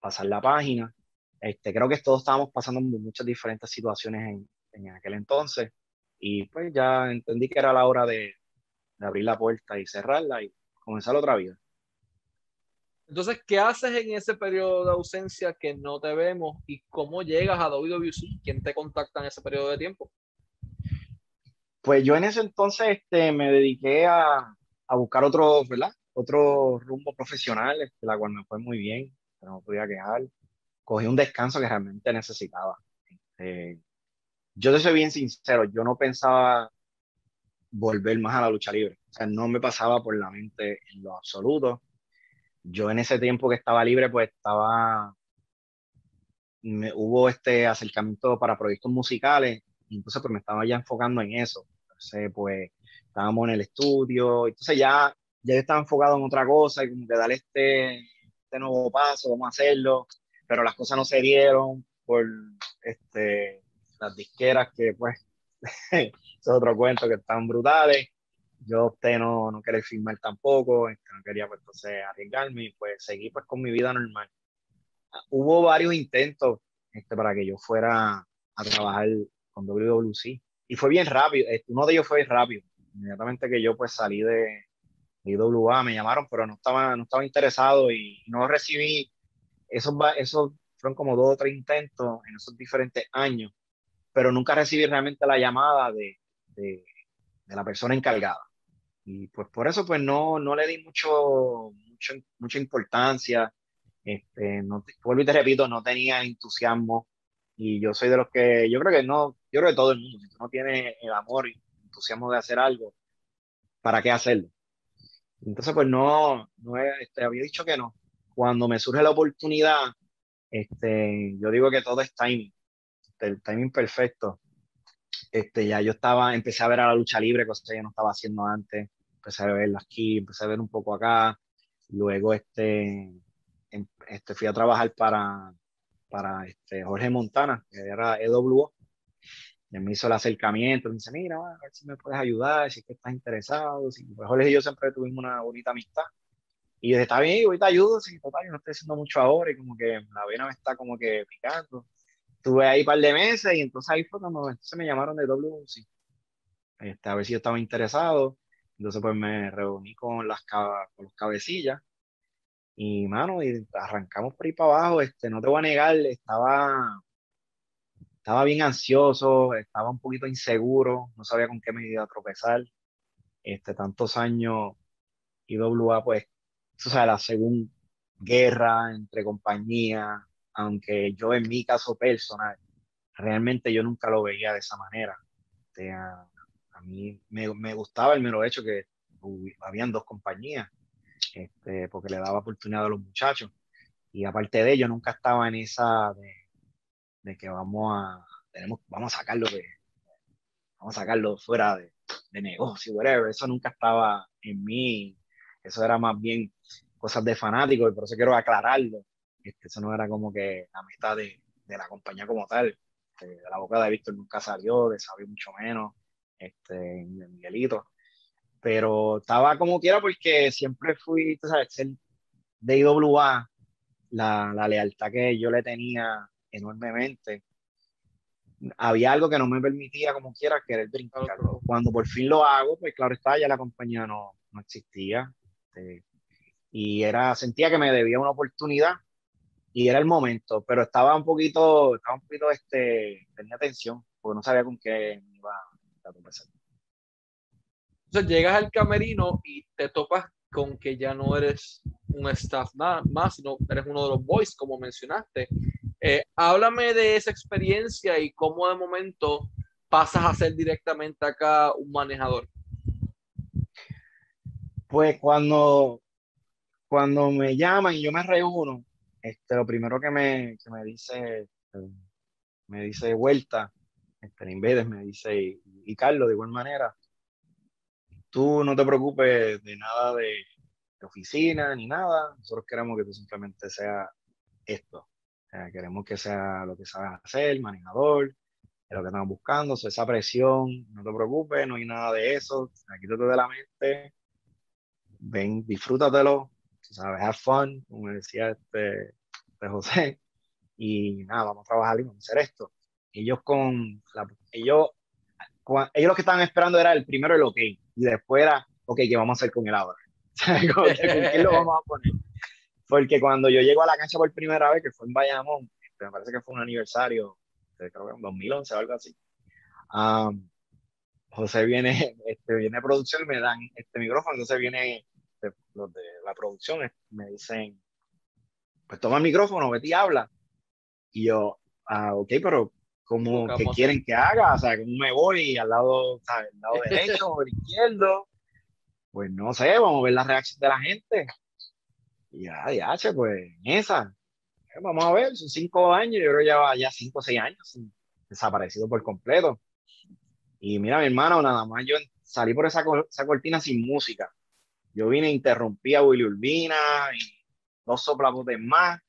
pasar la página. Este, creo que todos estábamos pasando muchas diferentes situaciones en, en aquel entonces y pues ya entendí que era la hora de, de abrir la puerta y cerrarla y comenzar otra vida. Entonces, ¿qué haces en ese periodo de ausencia que no te vemos y cómo llegas a WWC? ¿Quién te contacta en ese periodo de tiempo? Pues yo en ese entonces este, me dediqué a, a buscar otro, ¿verdad? Otro rumbo profesional, este, la cual me fue muy bien, pero no podía quejar. Cogí un descanso que realmente necesitaba. Este, yo te soy bien sincero, yo no pensaba volver más a la lucha libre. O sea, no me pasaba por la mente en lo absoluto. Yo en ese tiempo que estaba libre, pues estaba, me, hubo este acercamiento para proyectos musicales, y entonces pues me estaba ya enfocando en eso. Entonces, pues estábamos en el estudio, entonces ya, ya estaba enfocado en otra cosa y como que darle este, este nuevo paso, vamos a hacerlo, pero las cosas no se dieron por este, las disqueras que pues es otro cuento que están brutales. Yo opté no, no querer filmar tampoco, este, no quería pues entonces arriesgarme y pues seguí pues con mi vida normal. Hubo varios intentos este, para que yo fuera a trabajar con WWC y fue bien rápido, este, uno de ellos fue rápido, inmediatamente que yo pues salí de IWA me llamaron, pero no estaba, no estaba interesado y no recibí, esos, esos fueron como dos o tres intentos en esos diferentes años pero nunca recibí realmente la llamada de, de, la persona encargada. Y pues por eso pues no, no le di mucho, mucho mucha importancia. Este, no, vuelvo y te repito, no tenía entusiasmo. Y yo soy de los que, yo creo que no, yo creo que todo el mundo, si tú no tienes el amor y entusiasmo de hacer algo, ¿para qué hacerlo? Entonces, pues no, no este, había dicho que no. Cuando me surge la oportunidad, este, yo digo que todo es timing el timing perfecto. Este, ya yo estaba, empecé a ver a la lucha libre, cosa que yo no estaba haciendo antes. Empecé a verla aquí, empecé a ver un poco acá. Luego este, em, este, fui a trabajar para, para este, Jorge Montana, que era EWO. Y me hizo el acercamiento, me dice, mira, a ver si me puedes ayudar, si es que estás interesado. Si, pues Jorge y yo siempre tuvimos una bonita amistad. Y yo dije, está bien, ahorita ayudo, sí, total, yo no estoy haciendo mucho ahora y como que la vena me está como que picando estuve ahí un par de meses y entonces ahí fue cuando entonces me llamaron de WC. Este, a ver si yo estaba interesado. Entonces pues me reuní con las con los cabecillas y mano, y arrancamos por ahí para abajo. Este, no te voy a negar, estaba, estaba bien ansioso, estaba un poquito inseguro, no sabía con qué me iba a tropezar. Este, tantos años IWA, pues, o sea, la segunda guerra entre compañías, aunque yo en mi caso personal, realmente yo nunca lo veía de esa manera. a, mí me, me, gustaba el mero hecho que habían dos compañías, este, porque le daba oportunidad a los muchachos. Y aparte de ello, nunca estaba en esa de, que vamos a, tenemos, vamos a sacarlo de, vamos a sacarlo fuera de, de negocio, whatever. Eso nunca estaba en mí. Eso era más bien cosas de fanáticos y por eso quiero aclararlo este, eso no era como que la mitad de, de la compañía como tal. Este, de la boca de Víctor nunca salió, de Sabio mucho menos, este, de Miguelito. Pero estaba como quiera porque siempre fui, tú sabes, de IWA, la, la lealtad que yo le tenía enormemente había algo que no me permitía como quiera querer brincar. Cuando por fin lo hago, pues claro está, ya la compañía no, no existía. Este, y era, sentía que me debía una oportunidad y era el momento, pero estaba un poquito, estaba un poquito, este, tenía tensión, porque no sabía con qué iba a conversar. Entonces llegas al camerino y te topas con que ya no eres un staff nada más, sino eres uno de los boys, como mencionaste. Eh, háblame de esa experiencia y cómo de momento pasas a ser directamente acá un manejador. Pues cuando, cuando me llaman y yo me reúno, este, lo primero que me, que me dice, me dice vuelta, este, Invader me dice, y, Carlos de igual manera, tú no te preocupes de nada de, oficina ni nada, nosotros queremos que tú simplemente sea esto. queremos que sea lo que sabes hacer, manejador, es lo que estamos buscando, esa presión, no te preocupes, no hay nada de eso, quítate de la mente, ven, disfrútatelo, sabes, have fun, como decía este, este, José, y nada, vamos a trabajar y vamos a hacer esto. Ellos con, ellos, ellos lo que estaban esperando era el primero el ok, y después era, ok, ¿qué vamos a hacer con él ahora? ¿Con quién lo vamos a poner? Porque cuando yo llego a la cancha por primera vez, que fue en Bayamón, este, me parece que fue un aniversario, este, creo que en 2011 o algo así, José viene, este, viene a producción y me dan este micrófono, entonces viene los de la producción me dicen, pues toma el micrófono, vete y habla. Y yo, ah, ok, pero ¿cómo, ¿qué quieren que haga? O sea, ¿cómo me voy al lado, al lado derecho o izquierdo? Pues no sé, vamos a ver la reacción de la gente. Y ya, ya, pues, esa. Eh, vamos a ver, son cinco años, yo creo ya ya cinco o seis años desaparecido por completo. Y mira, mi hermano, nada más yo salí por esa, esa cortina sin música. Yo vine interrumpí a Willy Urbina y dos soplabotes más,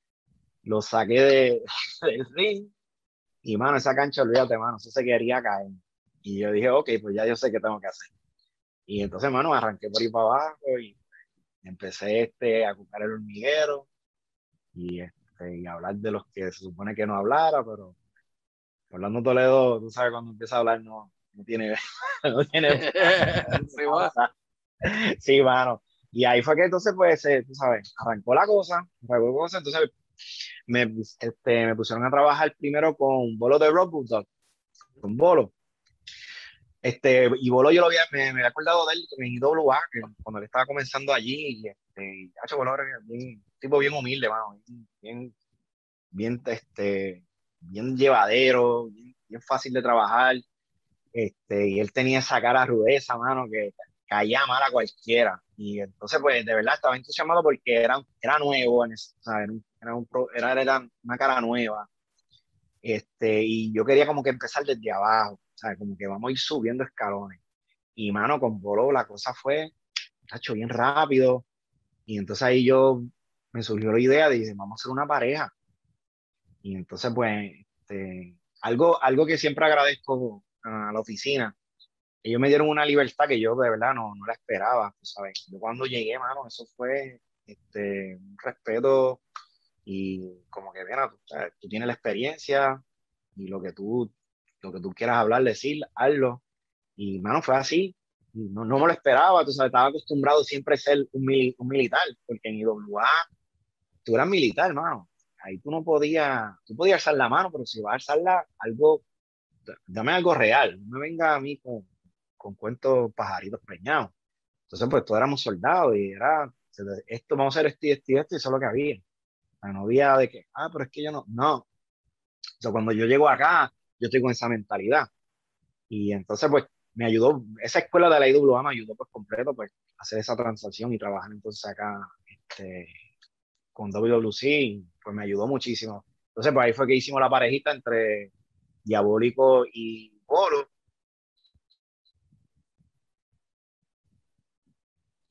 lo saqué de, del ring y, mano, esa cancha, olvídate, mano, eso se quería caer. Y yo dije, ok, pues ya yo sé qué tengo que hacer. Y entonces, mano, arranqué por ahí para abajo y empecé este, a buscar el hormiguero y, este, y hablar de los que se supone que no hablara, pero hablando Toledo, tú sabes, cuando empieza a hablar no, no tiene... no tiene sí, mano. Y ahí fue que entonces, pues, eh, tú sabes, arrancó la cosa, arrancó la cosa, entonces me, este, me pusieron a trabajar primero con Bolo de Rock con Bolo. Este, y Bolo yo lo había, me, me había acordado de él en IWA, que cuando él estaba comenzando allí, y este, hecho Bolo era tipo bien humilde, mano, bien, bien, este, bien llevadero, bien, bien, fácil de trabajar, este, y él tenía esa cara rudeza, mano, que caía mal a cualquiera. Y entonces, pues, de verdad estaba entusiasmado porque era, era nuevo, Era, un, era, era, una cara nueva. Este, y yo quería como que empezar desde abajo, ¿sabes? Como que vamos a ir subiendo escalones. Y, mano, con Bolo la cosa fue, hecho bien rápido. Y entonces ahí yo me surgió la idea de, decir, vamos a hacer una pareja. Y entonces, pues, este, algo, algo que siempre agradezco a la oficina ellos me dieron una libertad que yo de verdad no, no la esperaba, ¿sabes? Yo cuando llegué, mano, eso fue este, un respeto y como que, mira, tú, tú, tienes la experiencia y lo que tú, lo que tú quieras hablar, decir, hazlo. Y, mano, fue así. No, no me lo esperaba, tú sabes, estaba acostumbrado siempre a ser un, un militar, porque en IWA tú eras militar, mano. Ahí tú no podías, tú podías alzar la mano, pero si vas a alzarla, algo, dame algo real, no me venga a mí con, con cuentos pajaritos preñados. Entonces, pues todos éramos soldados y era, esto vamos a hacer esto y esto y esto, y eso es lo que había. La novia de que, ah, pero es que yo no, no. O sea, cuando yo llego acá, yo estoy con esa mentalidad. Y entonces, pues, me ayudó, esa escuela de la IWA me ayudó por completo, pues, a hacer esa transacción y trabajar entonces acá este, con WWC, pues me ayudó muchísimo. Entonces, pues ahí fue que hicimos la parejita entre Diabólico y Bolo,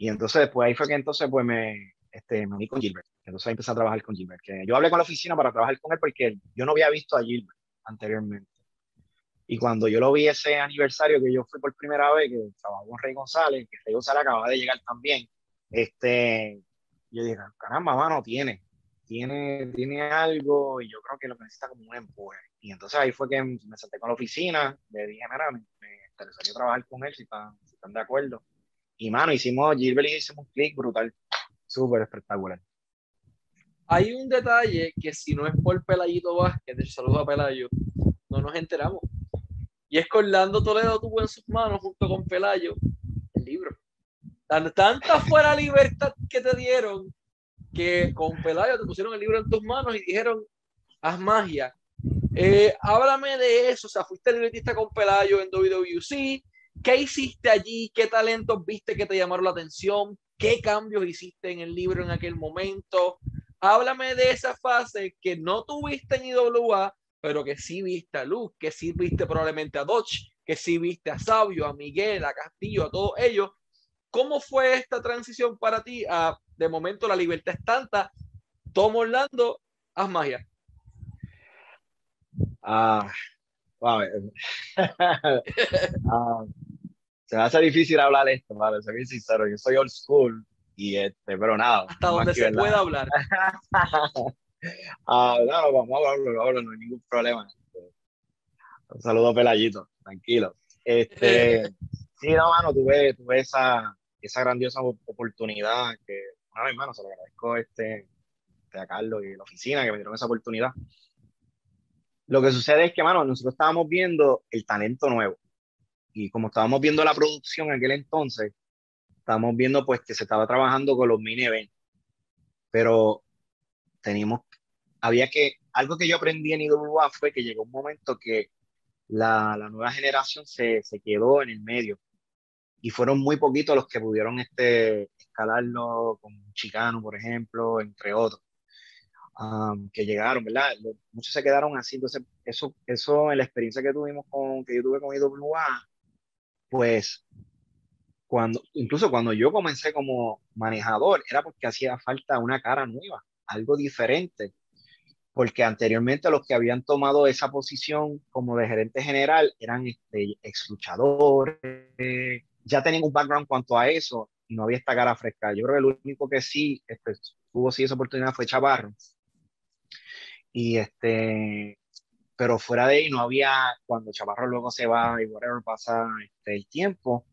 Y entonces, pues ahí fue que entonces pues me, este, me uní con Gilbert. Entonces ahí empecé a trabajar con Gilbert. Que yo hablé con la oficina para trabajar con él porque yo no había visto a Gilbert anteriormente. Y cuando yo lo vi ese aniversario que yo fui por primera vez, que trabajó con Rey González, que Rey González acababa de llegar también, este, yo dije, caramba, mano, tiene, tiene, tiene algo y yo creo que lo necesita como un empuje. Y entonces ahí fue que me senté con la oficina, le dije, mira, me, me interesaría trabajar con él si están, si están de acuerdo. Y mano, hicimos, Gilbert y hicimos un click brutal, súper espectacular. Hay un detalle que si no es por Pelayito Vázquez, de saludo a Pelayo, no nos enteramos. Y es que Orlando Toledo tuvo en sus manos, junto con Pelayo, el libro. Tanta fuera libertad que te dieron que con Pelayo te pusieron el libro en tus manos y dijeron, haz magia. Eh, háblame de eso, o sea, fuiste libretista con Pelayo en WWC, ¿Qué hiciste allí? ¿Qué talentos viste que te llamaron la atención? ¿Qué cambios hiciste en el libro en aquel momento? Háblame de esa fase que no tuviste en IWA, pero que sí viste a Luz, que sí viste probablemente a Dodge, que sí viste a Sabio, a Miguel, a Castillo, a todos ellos. ¿Cómo fue esta transición para ti? A, de momento la libertad es tanta, tomo Orlando, haz magia. Ah, wow. Ah, se me hace difícil hablar esto, vale, soy bien sincero, yo soy old school y este, pero nada. Hasta donde se pueda hablar. ah, no, vamos a hablarlo, no hay ningún problema. Un saludo Pelayito, tranquilo. Este, sí, no, mano, tuve, tuve esa, esa grandiosa oportunidad que, una vez, mano, se lo agradezco este, a Carlos y la oficina que me dieron esa oportunidad. Lo que sucede es que, mano, nosotros estábamos viendo el talento nuevo. Y como estábamos viendo la producción en aquel entonces, estábamos viendo pues que se estaba trabajando con los mini eventos. Pero teníamos, había que, algo que yo aprendí en IWA fue que llegó un momento que la, nueva generación se, se, quedó en el medio y fueron muy poquitos los que pudieron este, escalarlo con Chicano, por ejemplo, entre otros, um, que llegaron, ¿verdad? Muchos se quedaron así, entonces eso, eso en la experiencia que tuvimos con, que yo tuve con IWA, pues cuando, incluso cuando yo comencé como manejador, era porque hacía falta una cara nueva, algo diferente, porque anteriormente los que habían tomado esa posición como de gerente general eran este, ex luchadores, ya tenían un background cuanto a eso y no había esta cara fresca. Yo creo que el único que sí este, tuvo sí esa oportunidad fue Chavarro. Y este, pero fuera de ahí no había, cuando Chavarro luego se va y whatever pasa este, el tiempo,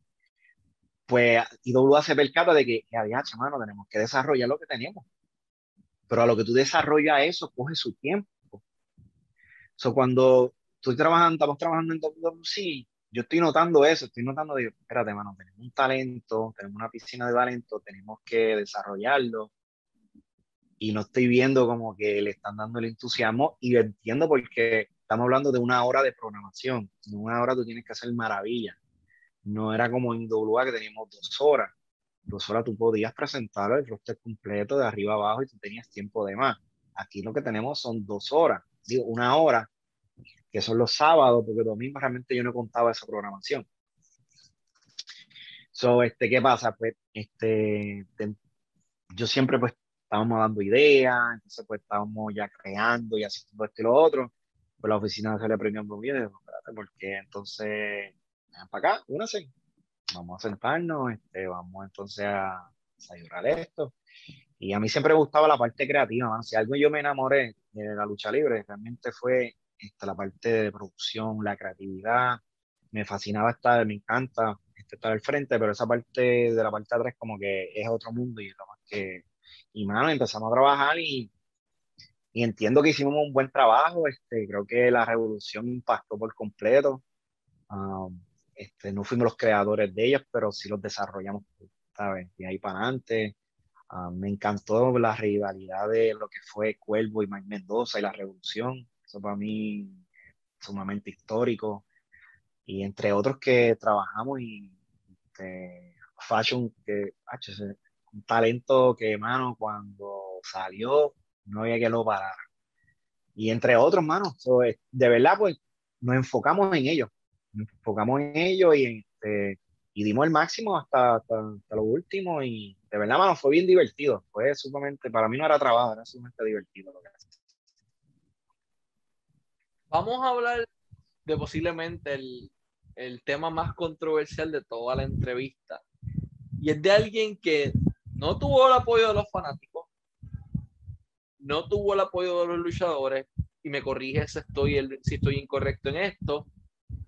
pues IWA se percata de que, había, mano, tenemos que desarrollar lo que tenemos. Pero a lo que tú desarrollas eso, coge su tiempo. So, cuando estoy trabajando, estamos trabajando en WWC, yo estoy notando eso, estoy notando, digo, espérate, mano, tenemos un talento, tenemos una piscina de talento, tenemos que desarrollarlo. Y no estoy viendo como que le están dando el entusiasmo y entiendo porque estamos hablando de una hora de programación. En una hora tú tienes que hacer maravilla. No era como en WA que teníamos dos horas. Dos horas tú podías presentar el roster completo de arriba abajo y tú tenías tiempo de más. Aquí lo que tenemos son dos horas. Digo, una hora que son los sábados, porque domingo realmente yo no contaba esa programación. So, este, ¿qué pasa? Pues, este, yo siempre, pues, estábamos dando ideas, entonces, pues, estábamos ya creando y haciendo esto y lo otro. Pues la oficina se le aprendió muy bien, porque entonces, para acá, únase, vamos a sentarnos, este, vamos entonces a, ayudar esto. Y a mí siempre me gustaba la parte creativa, si algo yo me enamoré de la lucha libre, realmente fue la parte de producción, la creatividad. Me fascinaba estar, me encanta este, estar al frente, pero esa parte de la parte de atrás como que es otro mundo y lo más que... Y mano, empezamos a trabajar y, y entiendo que hicimos un buen trabajo. Este, creo que la revolución impactó por completo. Um, este, no fuimos los creadores de ellas, pero sí los desarrollamos, ¿sabes? De ahí para adelante. Um, me encantó la rivalidad de lo que fue Cuervo y Mike Mendoza y la revolución. Eso para mí es sumamente histórico. Y entre otros que trabajamos y este, Fashion, que es talento que, mano, cuando salió, no había que lo parar. Y entre otros, mano, de verdad, pues nos enfocamos en ellos. Nos enfocamos en ellos y, este, dimos el máximo hasta, hasta, lo último. Y de verdad, mano, fue bien divertido. Fue sumamente, para mí no era trabajo, era sumamente divertido lo que Vamos a hablar de posiblemente el, el tema más controversial de toda la entrevista. Y es de alguien que no tuvo el apoyo de los fanáticos, no tuvo el apoyo de los luchadores, y me corrige si estoy, el, si estoy incorrecto en esto,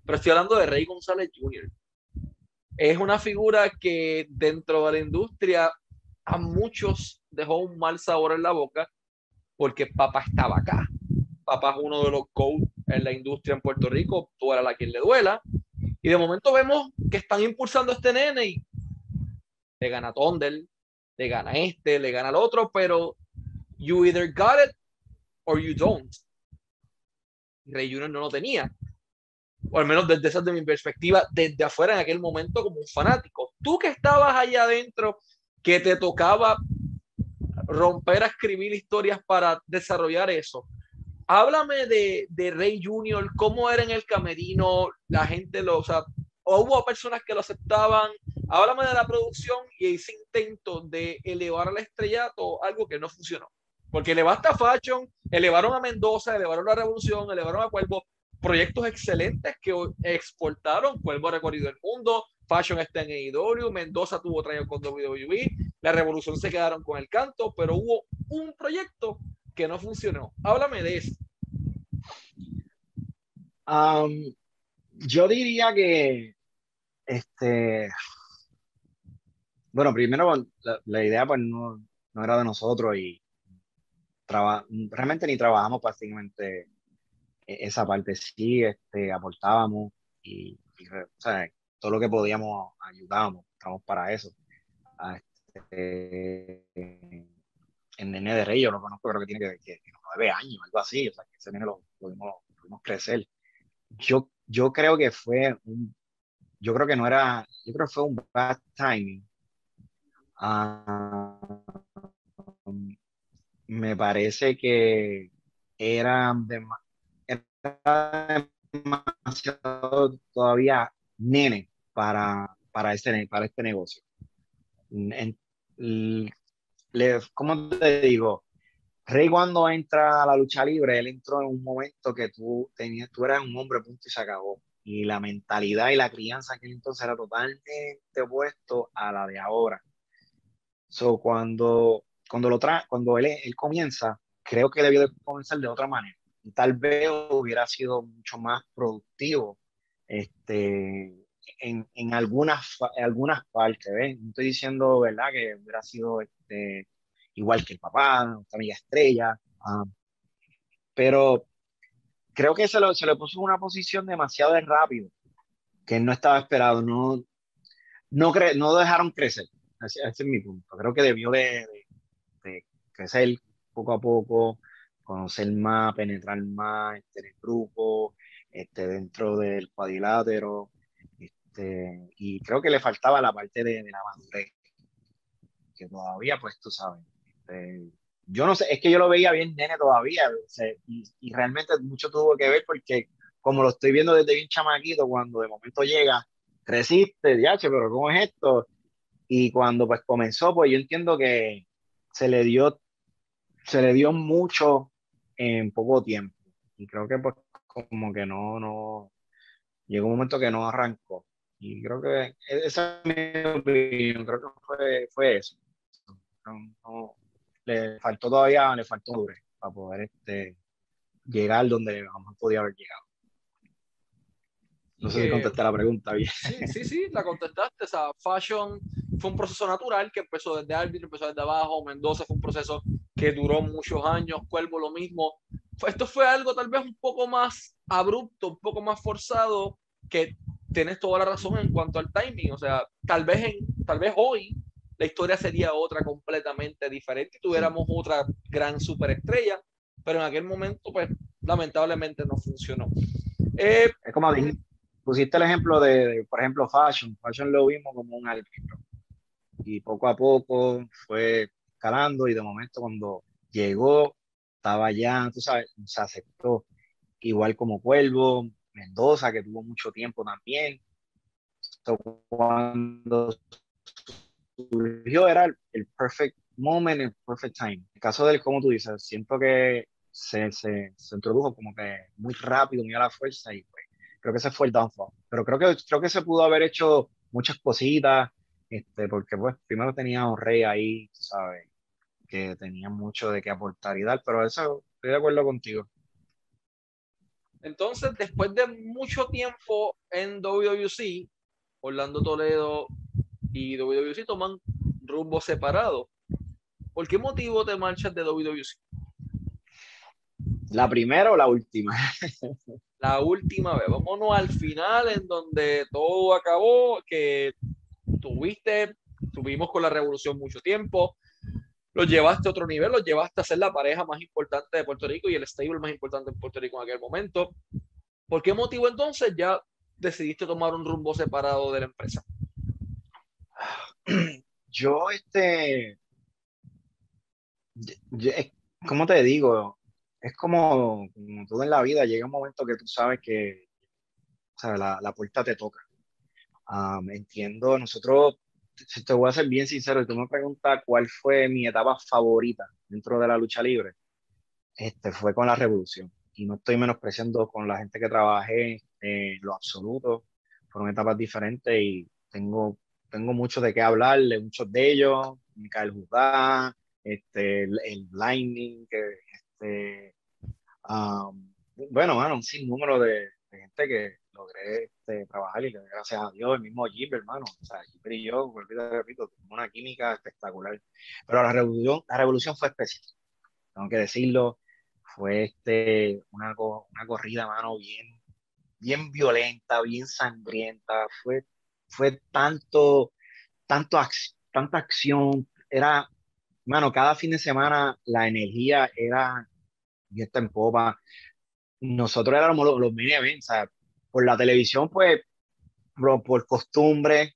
pero estoy hablando de Rey González Jr. Es una figura que dentro de la industria a muchos dejó un mal sabor en la boca porque papá estaba acá papá es uno de los coaches en la industria en Puerto Rico, tú eras la quien le duela. Y de momento vemos que están impulsando a este nene y le gana Tondel, le gana este, le gana el otro, pero you either got it or you don't. Rey Junior no lo tenía. O al menos desde esa de mi perspectiva, desde afuera en aquel momento como un fanático. Tú que estabas allá adentro, que te tocaba romper a escribir historias para desarrollar eso háblame de, de, Rey Junior, cómo era en el camerino, la gente lo, o sea, hubo personas que lo aceptaban, Háblame de la producción y ese intento de elevar al estrellato algo que no funcionó. Porque elevaste a Fashion, elevaron a Mendoza, elevaron a Revolución, elevaron a Cuervo, proyectos excelentes que exportaron. Cuervo ha recorrido el mundo, Fashion está en AEW, Mendoza tuvo traído con WWE, la Revolución se quedaron con el canto, pero hubo un proyecto que no funcionó. Háblame de eso. yo diría que este bueno, primero la, idea pues no, no, era de nosotros y realmente ni trabajamos prácticamente e, esa parte, sí este, aportábamos y, todo lo que podíamos ayudábamos, estamos para eso. este, en Nene de Rey, yo lo conozco, creo que tiene que, que, nueve años, algo así, o sea, que ese nene lo pudimos, crecer. Yo, yo creo que fue un, yo creo que no era, yo creo que fue un bad timing. Ah, me parece que era, demasiado todavía nene para, para, este, para este negocio. En, le, ¿Cómo te digo? Rey cuando entra a la lucha libre, él entró en un momento que tú, tenías, tú eras un hombre, punto y se acabó. Y la mentalidad y la crianza que entonces era totalmente opuesto a la de ahora. So, cuando cuando, lo tra cuando él, él comienza, creo que debió de comenzar de otra manera. Tal vez hubiera sido mucho más productivo este, en, en algunas, algunas partes. ¿ves? No estoy diciendo ¿verdad? que hubiera sido este, igual que el papá, amiga estrella, ah, pero creo que se, lo, se le puso en una posición demasiado rápido, que no estaba esperado, no, no, cre no dejaron crecer. Ese, es mi punto. Creo que debió de este, crecer poco a poco, conocer más, penetrar más este, el grupo, este, dentro del cuadrilátero. Este, y creo que le faltaba la parte de, la madurez, que todavía, pues tú sabes. Este, yo no sé, es que yo lo veía bien nene todavía, y, realmente mucho tuvo que ver porque como lo estoy viendo desde bien chamaquito, cuando de momento llega, creciste, ya, pero ¿cómo es esto? Y cuando pues comenzó, pues yo entiendo que se le dio, se le dio mucho en poco tiempo. Y creo que pues como que no, no, llegó un momento que no arrancó. Y creo que e-, esa es mi opinión, creo que fue, fue eso. le faltó todavía, le faltó dure para poder este, llegar donde lo podía haber llegado. No sé si contesté la pregunta bien. Sí, sí, sí, la contestaste. O sea, Fashion fue un proceso natural que empezó desde árbitro, empezó desde abajo. Mendoza fue un proceso que duró muchos años. Cuervo lo mismo. Esto fue algo tal vez un poco más abrupto, un poco más forzado, que tienes toda la razón en cuanto al timing. O sea, tal vez, en, tal vez hoy la historia sería otra completamente diferente. Tuviéramos otra gran superestrella, pero en aquel momento, pues, lamentablemente no funcionó. Eh, es como dijiste, pusiste el ejemplo de, por ejemplo, Fashion. Fashion lo vimos como un árbitro. Y poco a poco fue escalando y de momento cuando llegó, estaba ya, tú sabes, se aceptó. Igual como Cuervo, Mendoza, que tuvo mucho tiempo también. cuando surgió era el, perfect moment, el perfect time. En el caso del, como tú dices, siento que se, se, se introdujo como que muy rápido, muy a la fuerza y pues creo que ese fue el downfall. Pero creo que, creo que se pudo haber hecho muchas cositas, este, porque pues primero tenía un rey ahí, ¿sabes? Que tenía mucho de qué aportar y dar, pero eso estoy de acuerdo contigo. Entonces, después de mucho tiempo en WWC, Orlando Toledo y WWC toman rumbo separado. ¿Por qué motivo te marchas de WWC? ¿La primera o la última? la última vez. Vámonos al final en donde todo acabó, que tuviste, tuvimos con la revolución mucho tiempo, lo llevaste a otro nivel, lo llevaste a ser la pareja más importante de Puerto Rico y el stable más importante en Puerto Rico en aquel momento. ¿Por qué motivo entonces ya decidiste tomar un rumbo separado de la empresa? Yo, este, ¿cómo te digo? es como, todo en la vida, llega un momento que tú sabes que la, la, puerta te toca. Entiendo, nosotros, si te voy a ser bien sincero, y tú me preguntas cuál fue mi etapa favorita dentro de la lucha libre, este, fue con la revolución. Y no estoy menospreciando con la gente que trabajé en lo absoluto, fueron etapas diferentes y tengo, tengo mucho de qué hablar de muchos de ellos, Micael Judá, este, el, el Lightning, que, este, bueno, bueno, un sinnúmero de, de gente que logré este, trabajar y gracias a Dios, el mismo Jimmy, hermano, o sea, Jimmy y yo, repito, tuvimos una química espectacular, pero la revolución, la revolución fue especial, tengo que decirlo, fue este, una, una corrida, mano, bien, bien violenta, bien sangrienta, fue, fue tanto, tanto tanta acción, era, mano, cada fin de semana la energía era, y esta en popa, nosotros éramos los, los mini events, por la televisión, pues, por costumbre,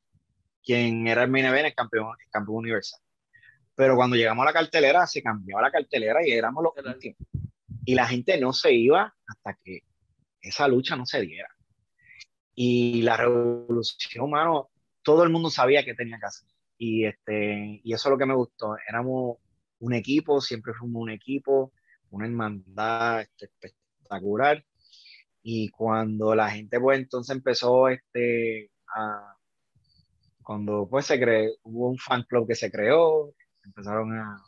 quien era el main event, el campeón, el campeón universal. Pero cuando llegamos a la cartelera, se cambiaba la cartelera y éramos los últimos. Y la gente no se iba hasta que esa lucha no se diera. Y la revolución, mano, todo el mundo sabía que tenía que hacer. Y, este, y eso es lo que me gustó. Éramos un equipo, siempre fuimos un equipo, una hermandad este, espectacular. Y cuando la gente, pues entonces empezó este, a, cuando pues se creó, hubo un fan club que se creó, empezaron a,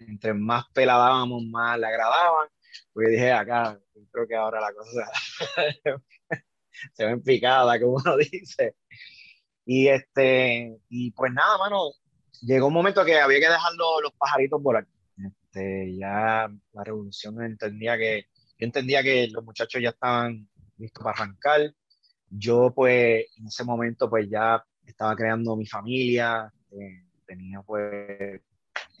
entre más peladábamos, más le agradaban. Pues dije, acá, creo que ahora la cosa se, ve en picada, como uno dice. Y este, y pues nada, mano, llegó un momento que había que dejar los, los pajaritos volar. Este, ya la revolución entendía que yo entendía que los muchachos ya estaban listos para arrancar. Yo, pues, en ese momento, pues ya estaba creando mi familia, eh, tenía, pues,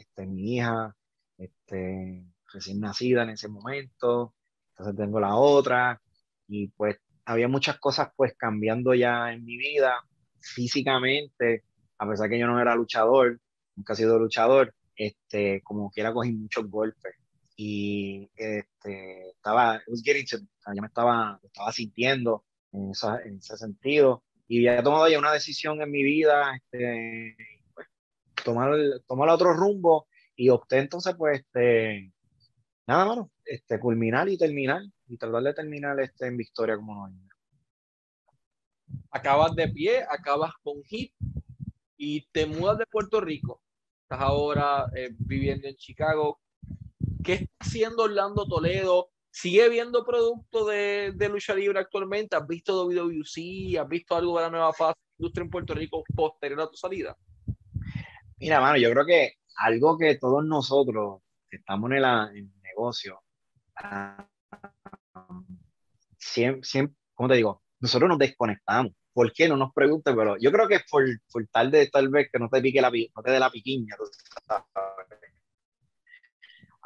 este, mi hija, este, recién nacida en ese momento, entonces tengo la otra, y pues había muchas cosas, pues, cambiando ya en mi vida, físicamente, a pesar que yo no era luchador, nunca he sido luchador, este, como quiera cogí muchos golpes y este, estaba, ya me estaba, estaba sintiendo en, en, ese sentido y había tomado ya una decisión en mi vida, este, pues, tomar, tomar otro rumbo y opté entonces pues este, nada más, este, culminar y terminar y tratar de terminar este, en victoria como no Acabas de pie, acabas con hit y te mudas de Puerto Rico. Estás ahora eh, viviendo en Chicago. ¿Qué está haciendo Orlando Toledo? ¿Sigue viendo productos de, de, lucha libre actualmente? ¿Has visto WWC? ¿Has visto algo de la nueva fase de industria en Puerto Rico posterior a tu salida? Mira, mano, yo creo que algo que todos nosotros que estamos en, el negocio, siempre, siempre, ¿cómo te digo? Nosotros nos desconectamos. ¿Por qué? No nos preguntes, pero yo creo que es por, por tal de tal vez que no te pique la, no te dé la piquiña.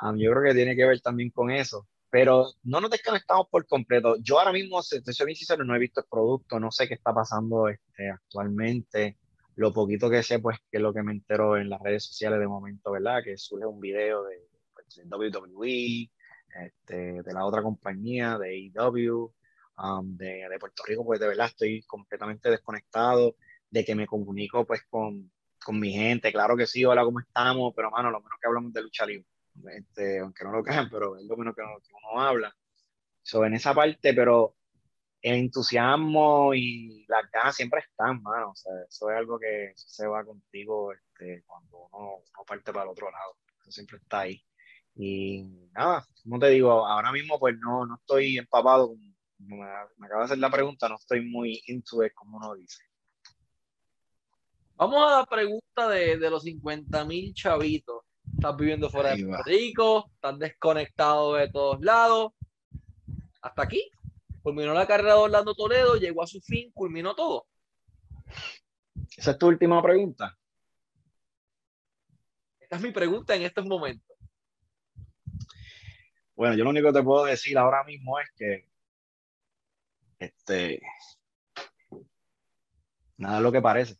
Um, yo creo que tiene que ver también con eso. Pero no nos desconectamos por completo. Yo ahora mismo, si soy sincero, no he visto el producto, no sé qué está pasando este, actualmente. Lo poquito que sé, pues, que es lo que me entero en las redes sociales de momento, ¿verdad? Que surge un video de, pues, WWE, este, de la otra compañía, de AEW, um, de, de, Puerto Rico, pues de verdad estoy completamente desconectado, de que me comunico pues con, con mi gente, claro que sí, hola, ¿cómo estamos? Pero, mano, lo menos que hablamos de lucha libre este, aunque no lo crean, pero es lo menos que, uno habla. sobre en esa parte, pero el entusiasmo y las ganas siempre están, mano. O sea, eso es algo que se va contigo este, cuando uno, parte para el otro lado. Eso siempre está ahí. Y nada, como te digo, ahora mismo pues no, no estoy empapado, me, me acaba de hacer la pregunta, no estoy muy into it, como uno dice. Vamos a la pregunta de, de los 50 mil chavitos estás viviendo fuera de Puerto Rico, estás desconectado de todos lados. Hasta aquí. Culminó la carrera de Orlando Toledo, llegó a su fin, culminó todo. Esa es tu última pregunta. Esta es mi pregunta en estos momentos. Bueno, yo lo único que te puedo decir ahora mismo es que este nada es lo que parece.